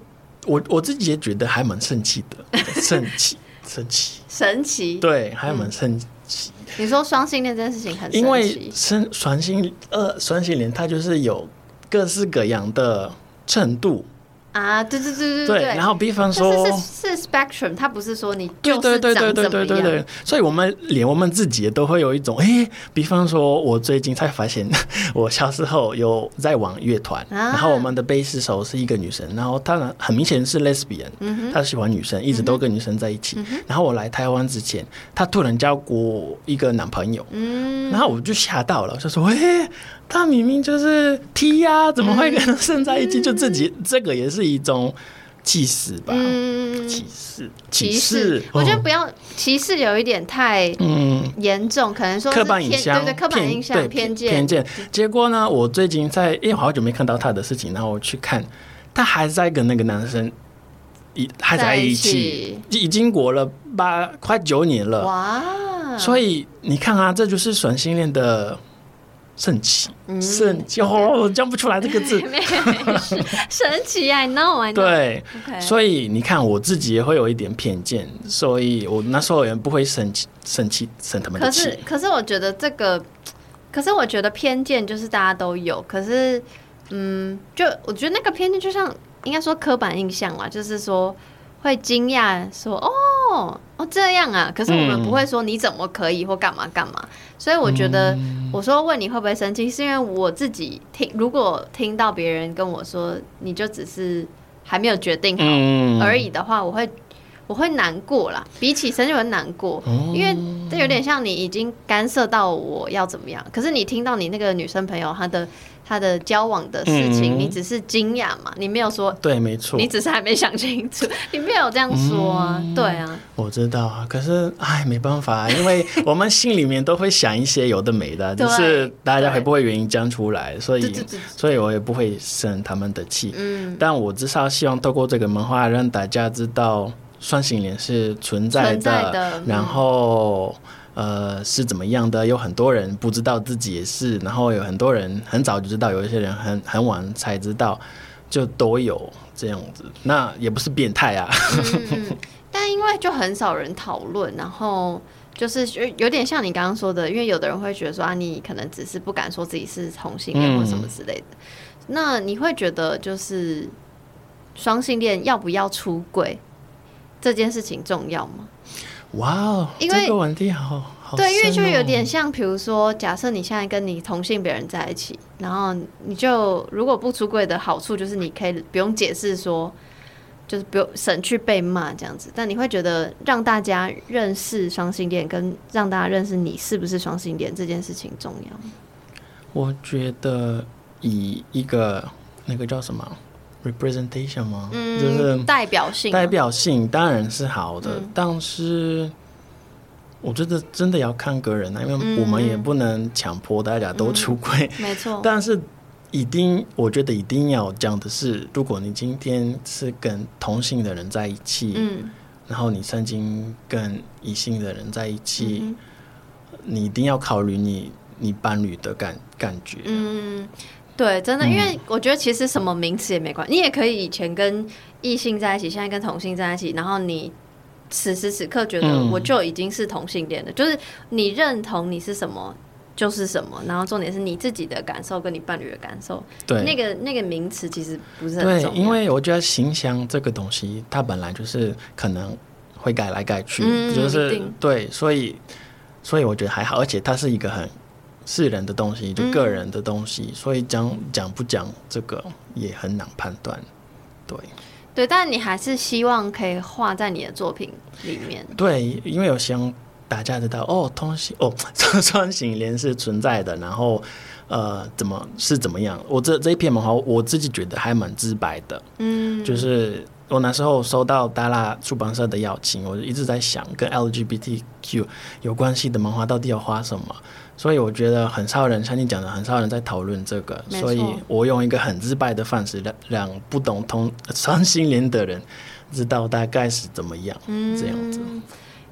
[SPEAKER 1] 我我自己也觉得还蛮生气的，生气，生气，
[SPEAKER 2] 神奇，
[SPEAKER 1] 对，还蛮神奇。
[SPEAKER 2] 嗯、你说双性恋这件事情很神奇，
[SPEAKER 1] 因为生双性呃双性恋，它就是有各式各样的程度。
[SPEAKER 2] 啊，对对对对对，
[SPEAKER 1] 然后比方说，
[SPEAKER 2] 是是 spectrum，它不是说你就是对对对对对样，
[SPEAKER 1] 所以我们连我们自己都会有一种，哎，比方说，我最近才发现，我小时候有在玩乐团，然后我们的贝斯手是一个女生，然后她然很明显是 lesbian，她喜欢女生，一直都跟女生在一起，然后我来台湾之前，她突然交过一个男朋友，嗯，然后我就吓到了，就说，哎。他明明就是踢呀，怎么会跟男生在一起？就自己这个也是一种歧视吧？歧视，歧视。
[SPEAKER 2] 我觉得不要歧视，有一点太嗯严重，可能说
[SPEAKER 1] 刻板印象，
[SPEAKER 2] 对对，刻板印象、偏见、
[SPEAKER 1] 偏见。结果呢，我最近在，因为好久没看到他的事情，然后我去看，他还在跟那个男生一还在一起，已经过了八快九年了哇！所以你看啊，这就是双性恋的。神奇，神奇哦，讲不出来这个字。
[SPEAKER 2] 神奇，I know，I know。
[SPEAKER 1] 对.所以你看，我自己也会有一点偏见，所以我那时候也不会生气，生气，生他们的气。
[SPEAKER 2] 可是，可是我觉得这个，可是我觉得偏见就是大家都有。可是，嗯，就我觉得那个偏见就像应该说刻板印象嘛，就是说会惊讶说哦。哦，这样啊！可是我们不会说你怎么可以或干嘛干嘛，嗯、所以我觉得我说问你会不会生气，是因为我自己听，如果听到别人跟我说你就只是还没有决定好而已的话，我会我会难过啦。比起生气，我会难过，因为这有点像你已经干涉到我要怎么样。可是你听到你那个女生朋友她的。他的交往的事情，你只是惊讶嘛？你没有说
[SPEAKER 1] 对，没错，
[SPEAKER 2] 你只是还没想清楚，你没有这样说啊？对啊，
[SPEAKER 1] 我知道啊，可是哎，没办法，因为我们心里面都会想一些有的没的，就是大家会不会愿意讲出来，所以，所以我也不会生他们的气。嗯，但我至少希望透过这个漫画让大家知道双性恋是存在的，然后。呃，是怎么样的？有很多人不知道自己也是，然后有很多人很早就知道，有一些人很很晚才知道，就都有这样子。那也不是变态啊。
[SPEAKER 2] 嗯，但因为就很少人讨论，然后就是有有点像你刚刚说的，因为有的人会觉得说啊，你可能只是不敢说自己是同性恋或什么之类的。嗯，那你会觉得就是双性恋要不要出轨这件事情重要吗？
[SPEAKER 1] 哇哦，因为这个问题好好、哦、
[SPEAKER 2] 对，因为就有点像，比如说，假设你现在跟你同性别人在一起，然后你就如果不出柜的好处就是你可以不用解释说，就是不用省去被骂这样子。但你会觉得让大家认识双性恋，跟让大家认识你是不是双性恋这件事情重要？
[SPEAKER 1] 我觉得以一个那个叫什么 representation 吗？嗯，就是
[SPEAKER 2] 代表性，
[SPEAKER 1] 代表性当然是好的，嗯、但是。我觉得真的要看个人啊，因为我们也不能强迫大家都出柜。
[SPEAKER 2] 没错。
[SPEAKER 1] 但是一定，我觉得一定要讲的是，如果你今天是跟同性的人在一起，嗯，然后你曾经跟异性的人在一起，你一定要考虑你你伴侣的感感觉。嗯，
[SPEAKER 2] 对，真的，因为我觉得其实什么名词也没关系，你也可以以前跟异性在一起，现在跟同性在一起，然后你。此时此刻觉得我就已经是同性恋了，嗯、就是你认同你是什么就是什么，然后重点是你自己的感受跟你伴侣的感受。对，那个那个名词其实不是很重要。
[SPEAKER 1] 对，因为我觉得形象这个东西，它本来就是可能会改来改去，嗯、就是对，所以所以我觉得还好，而且它是一个很私人的东西，就个人的东西，嗯、所以讲讲不讲这个也很难判断。对。
[SPEAKER 2] 对，但你还是希望可以画在你的作品里面。
[SPEAKER 1] 对，因为有希望大家知道，哦，通性哦，双性恋是存在的，然后呃，怎么是怎么样？我这这一篇漫画，我自己觉得还蛮直白的。嗯，就是我那时候收到达拉出版社的邀请，我就一直在想，跟 LGBTQ 有关系的漫画到底要画什么。所以我觉得很少人像你讲的，很少人在讨论这个。所以我用一个很直白的方式，让让不懂同双性恋的人知道大概是怎么样，嗯、这样子。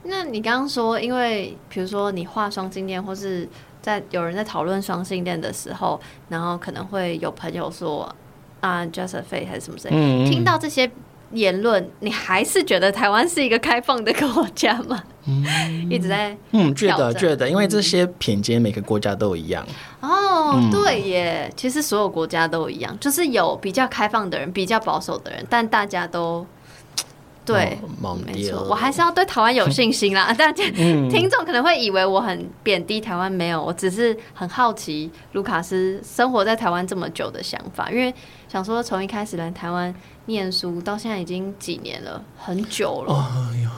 [SPEAKER 2] 那你刚刚说，因为比如说你画双性恋，或是在有人在讨论双性恋的时候，然后可能会有朋友说啊，Josephine 还是什么谁，嗯嗯听到这些言论，你还是觉得台湾是一个开放的国家吗？嗯，一直在
[SPEAKER 1] 嗯，觉得觉得，因为这些偏见每个国家都一样。
[SPEAKER 2] 哦，嗯、对耶，其实所有国家都一样，就是有比较开放的人，比较保守的人，但大家都。对，哦、没错，我还是要对台湾有信心啦。大家、嗯、听众可能会以为我很贬低台湾，没有，我只是很好奇卢卡斯生活在台湾这么久的想法，因为想说从一开始来台湾念书到现在已经几年了，很久了。哦
[SPEAKER 1] 哟，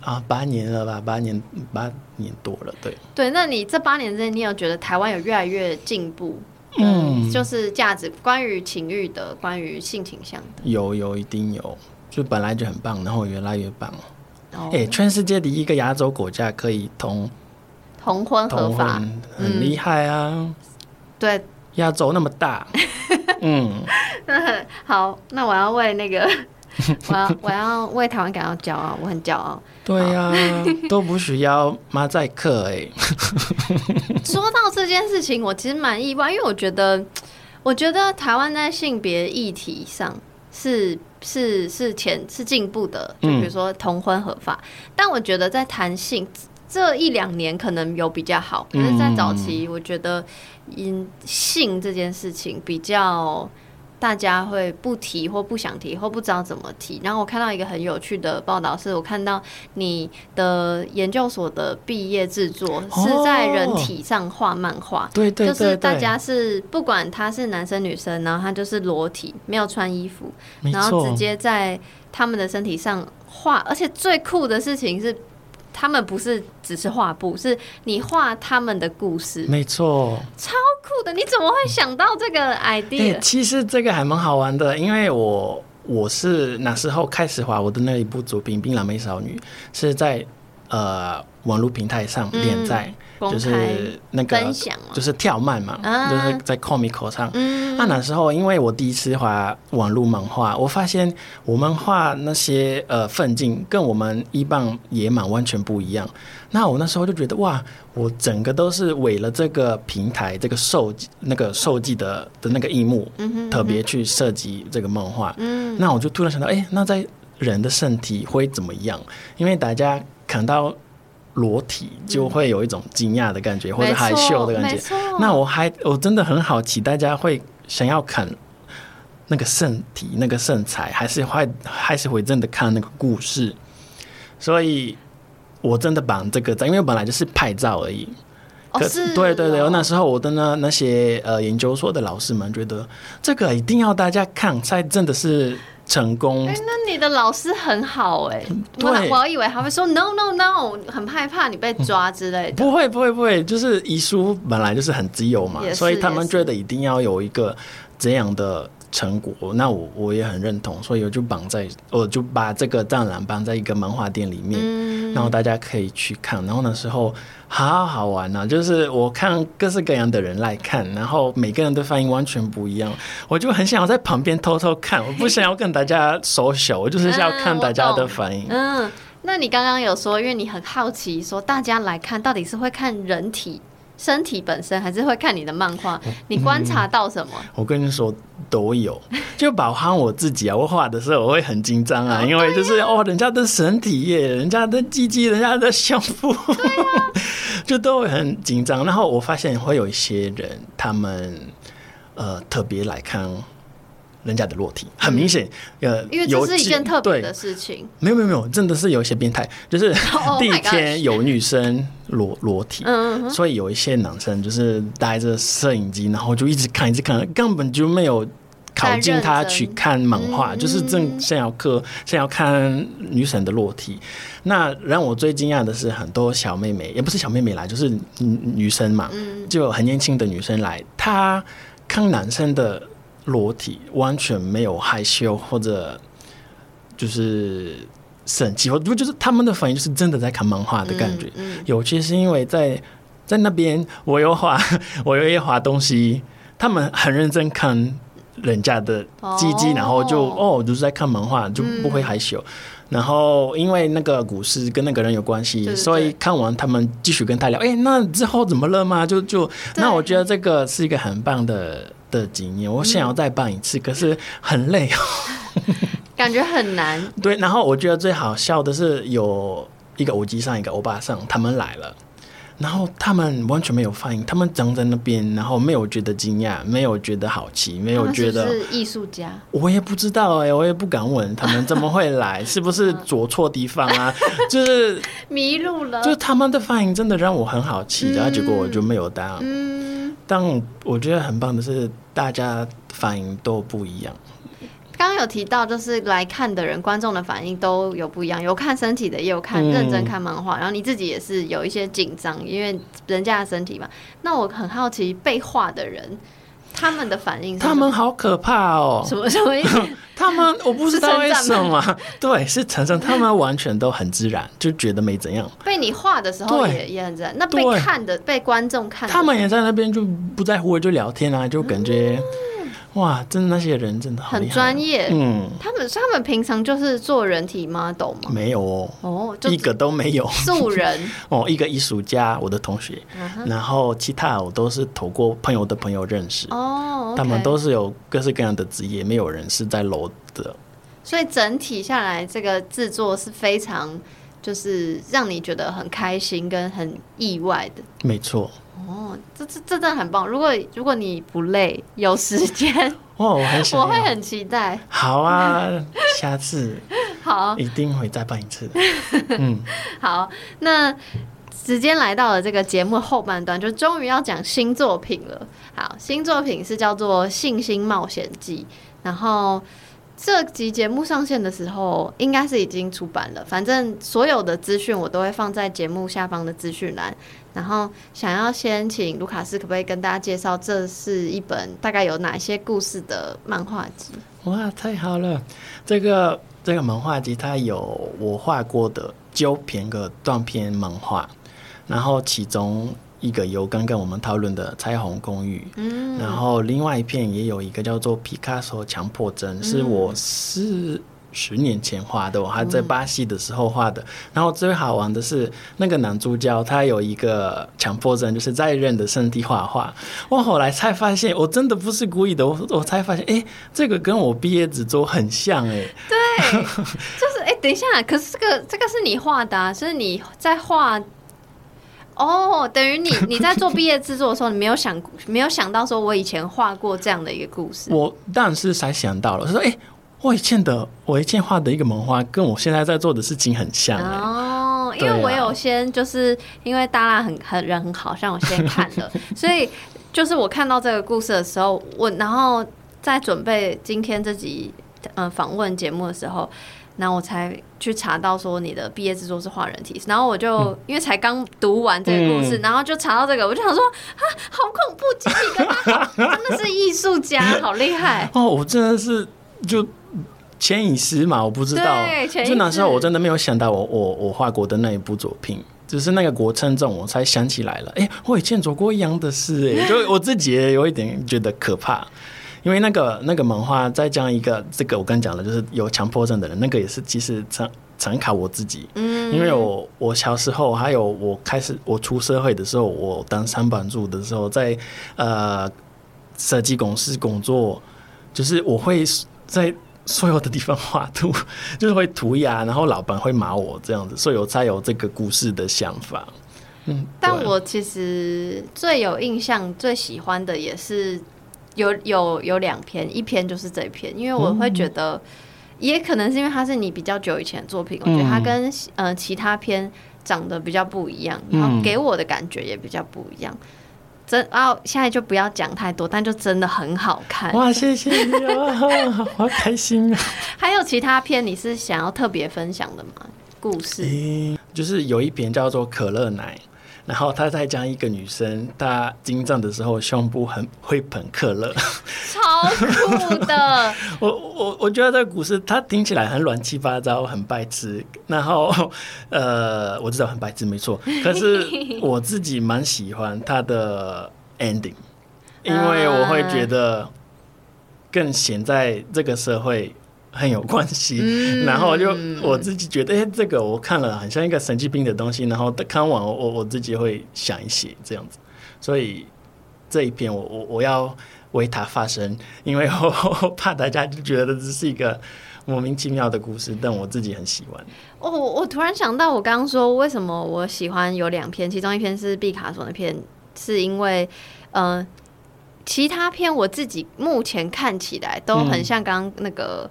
[SPEAKER 1] 啊，八年了吧？八年，八年多了。对，
[SPEAKER 2] 对，那你这八年之内，你有觉得台湾有越来越进步？嗯，就是价值关于情欲的，关于性倾向的，
[SPEAKER 1] 有有一定有。就本来就很棒，然后越来越棒。哎、oh. 欸，全世界第一个亚洲国家可以同
[SPEAKER 2] 同婚合法，
[SPEAKER 1] 很厉害啊！
[SPEAKER 2] 嗯、对，
[SPEAKER 1] 亚洲那么大，嗯。
[SPEAKER 2] 好，那我要为那个，我要我要为台湾感到骄傲，我很骄傲。
[SPEAKER 1] 对呀、啊，都不需要马赛克哎。
[SPEAKER 2] 说到这件事情，我其实蛮意外，因为我觉得，我觉得台湾在性别议题上是。是是前是进步的，就比如说同婚合法，嗯、但我觉得在谈性这一两年可能有比较好，可是在早期，我觉得因性这件事情比较。大家会不提或不想提或不知道怎么提。然后我看到一个很有趣的报道，是我看到你的研究所的毕业制作是在人体上画漫画，
[SPEAKER 1] 对对，
[SPEAKER 2] 就是大家是不管他是男生女生，然后他就是裸体，没有穿衣服，然后直接在他们的身体上画。而且最酷的事情是。他们不是只是画布，是你画他们的故事。
[SPEAKER 1] 没错，
[SPEAKER 2] 超酷的！你怎么会想到这个 idea？
[SPEAKER 1] 欸，其实这个还蛮好玩的，因为我我是那时候开始画我的那一部作品《冰蓝美少女》，是在呃网络平台上连载。嗯就是那个，就是跳漫嘛，就是在 Comic 上。那那时候，因为我第一次画网络漫画，我发现我们画那些呃奋进跟我们一棒野蛮完全不一样。那我那时候就觉得哇，我整个都是为了这个平台这个受那个受计的的那个一幕，特别去设计这个漫画。那我就突然想到，哎，那在人的身体会怎么样？因为大家看到。裸体就会有一种惊讶的感觉，嗯、或者害羞的感觉。那我还我真的很好奇，大家会想要看那个身体、那个身材，还是会还是会真的看那个故事？所以我真的把这个，因为本来就是拍照而已。可是，对对对，那时候我的那那些呃研究所的老师们觉得，这个一定要大家看，才真的是。成功。哎、欸，那
[SPEAKER 2] 你的老师很好哎、欸，我我以为他会说 no no no，很害怕你被抓之类的。
[SPEAKER 1] 不会不会不会，就是遗书本来就是很自由嘛，所以他们觉得一定要有一个这样的成果。那我我也很认同，所以我就绑在，我就把这个栅栏绑在一个漫画店里面，嗯、然后大家可以去看。然后那时候。好好玩呐、啊！就是我看各式各样的人来看，然后每个人的反应完全不一样，我就很想要在旁边偷偷看，我不想要跟大家 social，我就是想要看大家的反应。
[SPEAKER 2] 嗯，嗯，那你刚刚有说，因为你很好奇，说大家来看到底是会看人体。身体本身还是会看你的漫画，你观察到什么？
[SPEAKER 1] 嗯，我跟你说都有，就包含我自己啊。我画的时候我会很紧张啊，因为就是哦，人家的身体耶，人家的鸡鸡，人家的胸部，对啊，就都会很紧张。然后我发现会有一些人，他们呃特别来看。人家的裸体很明显，呃，
[SPEAKER 2] 因为这是一件特别的事情。
[SPEAKER 1] 没有没有没有，真的是有一些变态，就是第一天有女生裸 裸体，嗯所以有一些男生就是带着摄影机，然后就一直看一直看，根本就没有考进他去看漫画，就是正想要课想要看女神的裸体。那让我最惊讶的是，很多小妹妹也不是小妹妹来，就是女生嘛，就很年轻的女生来，她看男生的。裸体完全没有害羞或者就是生气，或不就是他们的反应就是真的在看漫画的感觉。嗯嗯、尤其是因为在在那边，我有画，我有一画东西，他们很认真看人家的鸡鸡，然后就哦，就是在看漫画，就不会害羞。嗯、然后因为那个股市跟那个人有关系，对对对，所以看完他们继续跟他聊，哎，那之后怎么了吗？就就那我觉得这个是一个很棒的的经验，我想要再办一次，嗯、可是很累哦，
[SPEAKER 2] 感觉很难。
[SPEAKER 1] 对，然后我觉得最好笑的是有一个五级上，一个欧巴上，他们来了。然后他们完全没有反应，他们站在那边，然后没有觉得惊讶，没有觉得好奇，没有觉得
[SPEAKER 2] 是艺术家。
[SPEAKER 1] 我也不知道哎、欸，我也不敢问他们怎么会来，是不是走错地方啊？就是
[SPEAKER 2] 迷路了。
[SPEAKER 1] 就是他们的反应真的让我很好奇，然后结果我就没有答案。嗯，但我觉得很棒的是，大家反应都不一样。
[SPEAKER 2] 刚刚有提到，就是来看的人，观众的反应都有不一样，有看身体的，也有看认真看漫画。嗯、然后你自己也是有一些紧张，因为人家的身体嘛。那我很好奇，被画的人他们的反应，
[SPEAKER 1] 他们好可怕哦！
[SPEAKER 2] 什么什么意思？
[SPEAKER 1] 他们我不知道为什么，对，是陈生，他们完全都很自然，就觉得没怎样。
[SPEAKER 2] 被你画的时候也也很自然。那被看的，被观众看的，
[SPEAKER 1] 他们也在那边就不在乎，就聊天啊，就感觉。嗯哇，真的那些人真的很专业。嗯，
[SPEAKER 2] 他们他们平常就是做人体 model 吗？
[SPEAKER 1] 没有哦，哦，一个都没有。
[SPEAKER 2] 素人
[SPEAKER 1] 哦，一个艺术家，我的同学，然后其他我都是透过朋友的朋友认识。哦，okay、他们都是有各式各样的职业，没有人是在楼的。
[SPEAKER 2] 所以整体下来，这个制作是非常就是让你觉得很开心跟很意外的。
[SPEAKER 1] 没错。
[SPEAKER 2] 哦，这这这真的很棒！如果如果你不累，有时间
[SPEAKER 1] 哦，我很想，
[SPEAKER 2] 我会很期待。
[SPEAKER 1] 好啊，下次
[SPEAKER 2] 好，
[SPEAKER 1] 一定会再办一次的。嗯，
[SPEAKER 2] 好，那时间来到了这个节目后半段，就终于要讲新作品了。好，新作品是叫做《信心冒险记》，然后。这集节目上线的时候，应该是已经出版了。反正所有的资讯我都会放在节目下方的资讯栏。然后想要先请卢卡斯，可不可以跟大家介绍，这是一本大概有哪些故事的漫画集？
[SPEAKER 1] 哇，太好了！这个这个漫画集它有我画过的九篇个短篇漫画，然后其中。一个有刚刚我们讨论的彩虹公寓，嗯，然后另外一片也有一个叫做皮卡索强迫症，是我是十年前画的，我还在巴西的时候画的。然后最好玩的是那个男主角他有一个强迫症，就是在人的身体画画。我后来才发现，我真的不是故意的，我我才发现，哎，这个跟我毕业制作很像，哎，
[SPEAKER 2] 对，就是哎，等一下，可是这个这个是你画的啊，是你在画。哦，oh, 等于你你在做毕业制作的时候，你没有想没有想到说，我以前画过这样的一个故事。
[SPEAKER 1] 我当然是才想到了，说，哎、欸，我以前的我以前画的一个萌画，跟我现在在做的事情很像。哦，oh, 因为我有先就是因为大拉很很人很好，像我先看了，所以就是我看到这个故事的时候，我然后在准备今天这集嗯访问节目的时候。然后我才去查到说你的毕业制作是画人体，然后我就、嗯、因为才刚读完这个故事，嗯、然后就查到这个，我就想说啊，好恐怖，鸡皮疙瘩，真的是艺术家，好厉害。哦！我真的是就潜意识嘛，我不知道，就那时候我真的没有想到我我我画过的那一部作品，只是那个过程中我才想起来了，哎，我以前做过一样的事，哎，就我自己也有一点觉得可怕。因为那个那个漫画再讲一个这个我刚讲的，就是有强迫症的人，那个也是其实参参考我自己，嗯，因为我我小时候还有我开始我出社会的时候，我当上班族的时候，在呃设计公司工作，就是我会在所有的地方画图，就是会涂鸦，然后老板会骂我这样子，所以我才有这个故事的想法。嗯，
[SPEAKER 2] 但我其实最有印象、最喜欢的也是。有有有两篇，一篇就是这篇，因为我会觉得，也可能是因为它是你比较久以前的作品，我觉得它跟呃其他篇长得比较不一样，然后给我的感觉也比较不一样。真啊，现在就不要讲太多，但就真的很好看。
[SPEAKER 1] 哇，谢谢你，好开心啊！
[SPEAKER 2] 还有其他篇你是想要特别分享的吗？故事？
[SPEAKER 1] 就是有一篇叫做可乐奶。然后他在讲一个女生，她经胀的时候胸部很会喷可乐，
[SPEAKER 2] 超酷的。
[SPEAKER 1] 我我我觉得这个故事它听起来很乱七八糟，很白痴。然后 呃，我知道很白痴没错，可是我自己蛮喜欢它的 ending，因为我会觉得更显在这个社会很有关系。嗯、然后就我自己觉得，哎、欸，这个我看了很像一个神经病的东西。然后看完我我自己会想一些这样子，所以这一篇我我我要为他发声，因为我怕大家就觉得这是一个莫名其妙的故事，但我自己很喜欢。
[SPEAKER 2] 我我突然想到，我刚刚说为什么我喜欢有两篇，其中一篇是毕卡索那篇，是因为嗯。呃其他篇我自己目前看起来都很像刚刚那个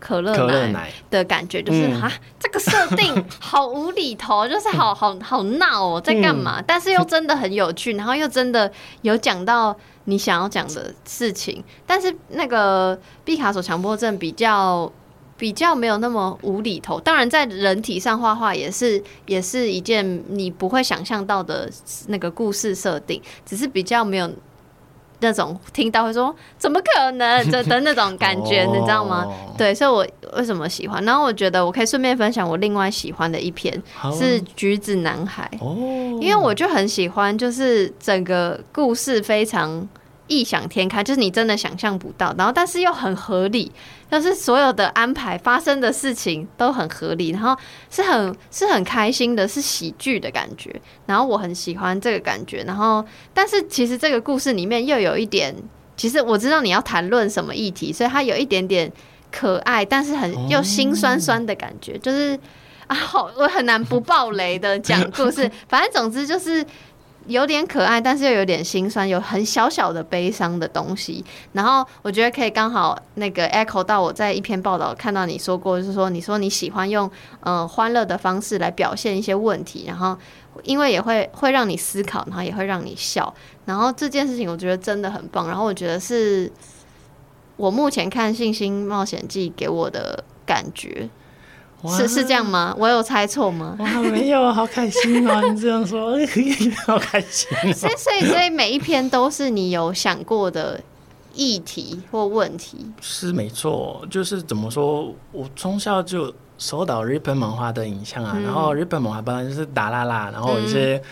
[SPEAKER 2] 可乐奶的感觉，就是啊，这个设定好无厘头，就是好好好闹哦，在干嘛？但是又真的很有趣，然后又真的有讲到你想要讲的事情。但是那个毕卡索强迫症比较比较没有那么无厘头，当然在人体上画画也是 也是一件你不会想象到的那个故事设定，只是比较没有。那种听到会说怎么可能的的那种感觉，你知道吗？对，所以我为什么喜欢？然后我觉得我可以顺便分享我另外喜欢的一篇是《橘子男孩》，因为我就很喜欢，就是整个故事非常。异想天开，就是你真的想象不到，然后但是又很合理，就是所有的安排发生的事情都很合理，然后是很是很开心的，是喜剧的感觉，然后我很喜欢这个感觉，然后但是其实这个故事里面又有一点，其实我知道你要谈论什么议题，所以它有一点点可爱，但是很又心酸酸的感觉，就是啊，好，我很难不爆雷的讲故事，反正总之就是。有点可爱，但是又有点心酸，有很小小的悲伤的东西。然后我觉得可以刚好那个 echo 到我在一篇报道看到你说过，就是说你说你喜欢用嗯欢乐的方式来表现一些问题，然后因为也会会让你思考，然后也会让你笑。然后这件事情我觉得真的很棒。然后我觉得是我目前看《信心冒险记》给我的感觉。是是这样吗？我有猜错吗？
[SPEAKER 1] 哇，没有，好开心啊！你这样说，好开心啊。
[SPEAKER 2] 所以，所以，所以每一篇都是你有想过的议题或问题。
[SPEAKER 1] 是没错，就是怎么说，我从小就受到日本漫画的影响啊，嗯、然后日本漫画本来就是打啦啦，然后一些。嗯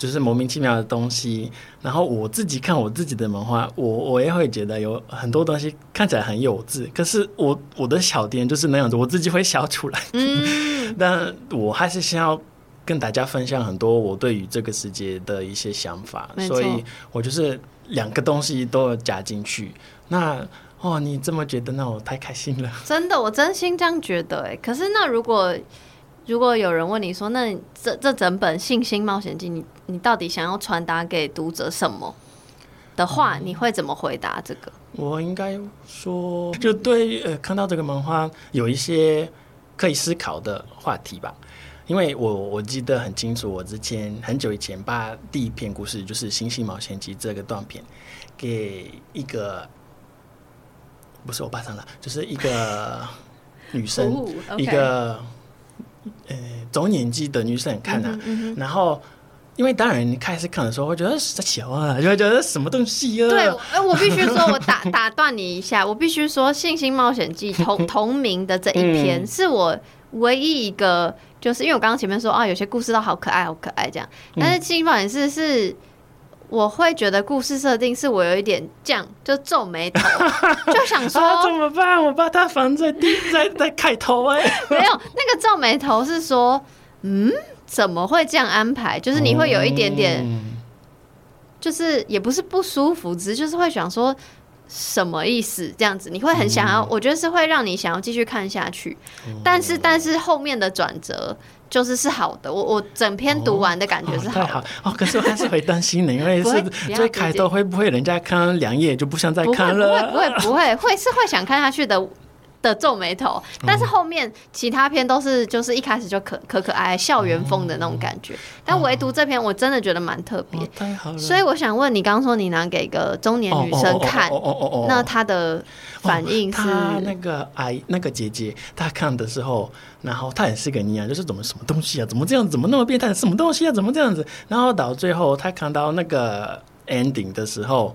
[SPEAKER 1] 就是莫名其妙的东西，然后我自己看我自己的漫画，我我也会觉得有很多东西看起来很幼稚，可是我我的小点就是那样子，我自己会笑出来。嗯，但我还是想要跟大家分享很多我对于这个世界的一些想法，所以我就是两个东西都要加进去。那哦，你这么觉得，那我太开心了。
[SPEAKER 2] 真的，我真心这样觉得。哎，可是那如果。如果有人问你说，那这这整本《信心冒险记》，你你到底想要传达给读者什么的话，你会怎么回答这个？
[SPEAKER 1] 我应该说，就对呃，看到这个漫画有一些可以思考的话题吧。因为我我记得很清楚，我之前很久以前把第一篇故事就是《信心冒险记》这个短片给一个不是我爸上了，就是一个女生，一个。呃，中年纪的女生看的、啊，嗯嗯、然后因为当然你开始看的时候会觉得是小啊，就会觉得什么东西啊。
[SPEAKER 2] 对，哎，我必须说，我打 打断你一下，我必须说，《信心冒险记》同 同名的这一篇是我唯一一个，就是因为我刚刚前面说啊，有些故事都好可爱，好可爱这样，但是《信心冒险记》是。我会觉得故事设定是我有一点这样，就皱眉头，就想说、啊、
[SPEAKER 1] 怎么办？我把他放在第在在开头哎，
[SPEAKER 2] 没有那个皱眉头是说，嗯，怎么会这样安排？就是你会有一点点，嗯、就是也不是不舒服，只是就是会想说什么意思这样子？你会很想要，嗯、我觉得是会让你想要继续看下去，嗯、但是但是后面的转折。就是是好的，我我整篇读完的感觉是好的。哦，太好哦，
[SPEAKER 1] 可是我还是会担心的，因为是最开头会不会人家看两页就不想再看了？
[SPEAKER 2] 不会不会不会，会是会想看下去的。的皱眉头，但是后面其他篇都是就是一开始就可可可爱爱校园风的那种感觉，但唯独这篇我真的觉得蛮特别，太好了。所以我想问你，刚刚说你拿给一个中年女生看，那她的反应是？她
[SPEAKER 1] 那个哎，那个姐姐，她看的时候，然后她也是跟你一样，就是怎么什么东西啊，怎么这样，怎么那么变态，什么东西啊，怎么这样子？然后到最后，她看到那个 ending 的时候，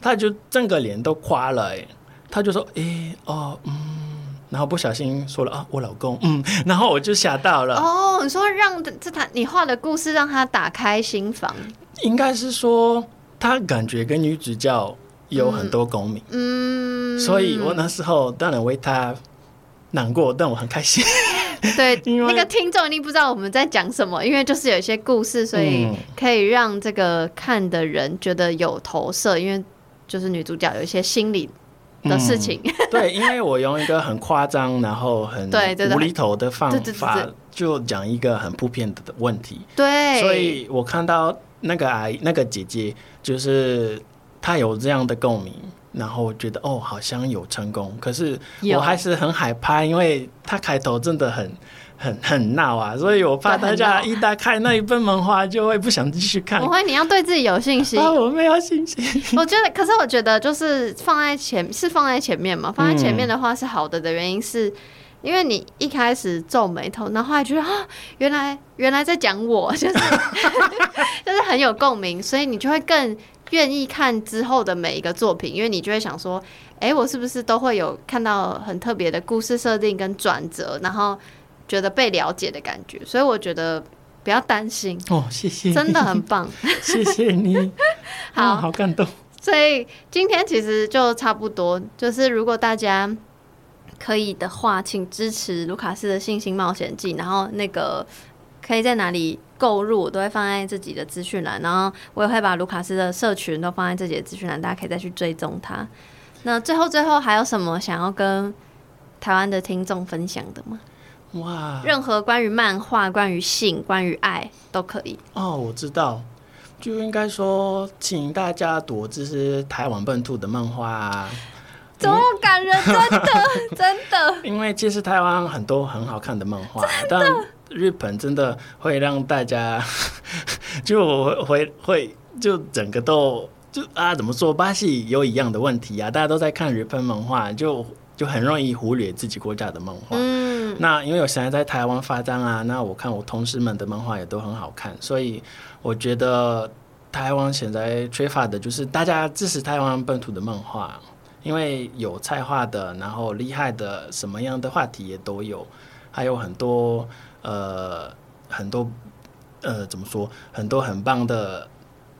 [SPEAKER 1] 她就整个脸都垮了，哎，她就说，哎，哦，嗯。然后不小心说了啊，我老公，嗯，然后我就吓到了。
[SPEAKER 2] 哦，你说让这他你画的故事让他打开心房，
[SPEAKER 1] 应该是说他感觉跟女主角有很多共鸣，嗯，所以我那时候当然为他难过，但我很开心。
[SPEAKER 2] 对，那个听众一定不知道我们在讲什么，因为就是有一些故事，所以可以让这个看的人觉得有投射，因为就是女主角有一些心理的事情。
[SPEAKER 1] 嗯、对，因为我用一个很夸张，然后很 无厘头的方法，就讲一个很普遍的问题。
[SPEAKER 2] 对，
[SPEAKER 1] 所以我看到那个阿姨、那个姐姐，就是她有这样的共鸣。然后觉得哦，好像有成功，可是我还是很害怕，因为他开头真的很很 很闹啊，所以我怕大家一打开那一本漫画就会不想继续看。
[SPEAKER 2] 我会，你要对自己有信心。
[SPEAKER 1] 啊，我没有信心。
[SPEAKER 2] 我觉得，可是我觉得就是放在前是放在前面嘛，放在前面的话是好的的原因是，因为你一开始皱眉头，然后还觉得啊，原来原来在讲我，就是就是很有共鸣，所以你就会更。愿意看之后的每一个作品，因为你就会想说，哎、欸，我是不是都会有看到很特别的故事设定跟转折，然后觉得被了解的感觉。所以我觉得不要担心
[SPEAKER 1] 哦，谢谢，
[SPEAKER 2] 真的很棒，
[SPEAKER 1] 谢谢你，好、哦、好感动。
[SPEAKER 2] 所以今天其实就差不多，就是如果大家可以的话，请支持卢卡斯的《信心冒险记》，然后那个可以在哪里？购入我都会放在自己的资讯栏，然后我也会把卢卡斯的社群都放在自己的资讯栏，大家可以再去追踪他。那最后最后还有什么想要跟台湾的听众分享的吗？哇，任何关于漫画、关于性、关于爱都可以。
[SPEAKER 1] 哦，我知道，就应该说，请大家多支持台湾本土的漫画。
[SPEAKER 2] 这么感人，真的真的。
[SPEAKER 1] 因为其实台湾很多很好看的漫画，但日本真的会让大家 就会会就整个都就啊怎么说？巴西有一样的问题啊，大家都在看日本漫画，就就很容易忽略自己国家的漫画。嗯，那因为我现在在台湾发展啊，那我看我同事们的漫画也都很好看，所以我觉得台湾现在缺乏的就是大家支持台湾本土的漫画。因为有菜画的，然后厉害的，什么样的话题也都有，还有很多呃很多呃怎么说，很多很棒的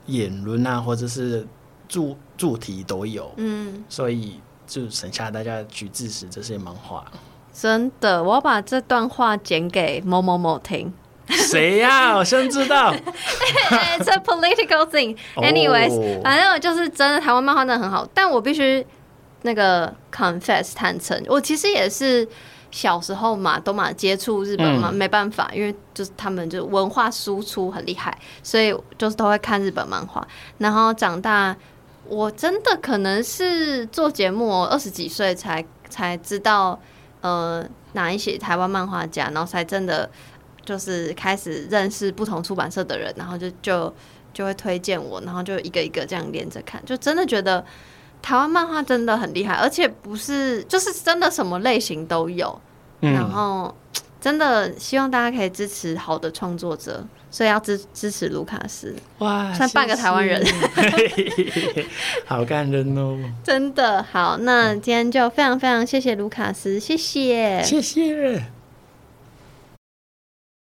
[SPEAKER 1] 言论啊，或者是主主题都有，嗯，所以就省下大家去支持这些漫画。
[SPEAKER 2] 真的，我要把这段话剪给某某某听。
[SPEAKER 1] 谁呀、啊？我先知道。
[SPEAKER 2] It's a political thing. Anyways，、oh. 反正我就是真的，台湾漫画真的很好，但我必须。那个 confess 坦诚，我其实也是小时候嘛，都嘛接触日本嘛，嗯、没办法，因为就是他们就文化输出很厉害，所以就是都会看日本漫画。然后长大，我真的可能是做节目二十几岁才才知道，呃，哪一些台湾漫画家，然后才真的就是开始认识不同出版社的人，然后就就就会推荐我，然后就一个一个这样连着看，就真的觉得。台湾漫画真的很厉害，而且不是就是真的什么类型都有，然后 真的希望大家可以支持好的创作者，所以要支支持卢卡斯，哇，算半个台湾人，
[SPEAKER 1] 好感人哦，
[SPEAKER 2] 真的好，那今天就非常非常谢谢卢卡斯，谢谢，
[SPEAKER 1] 谢谢。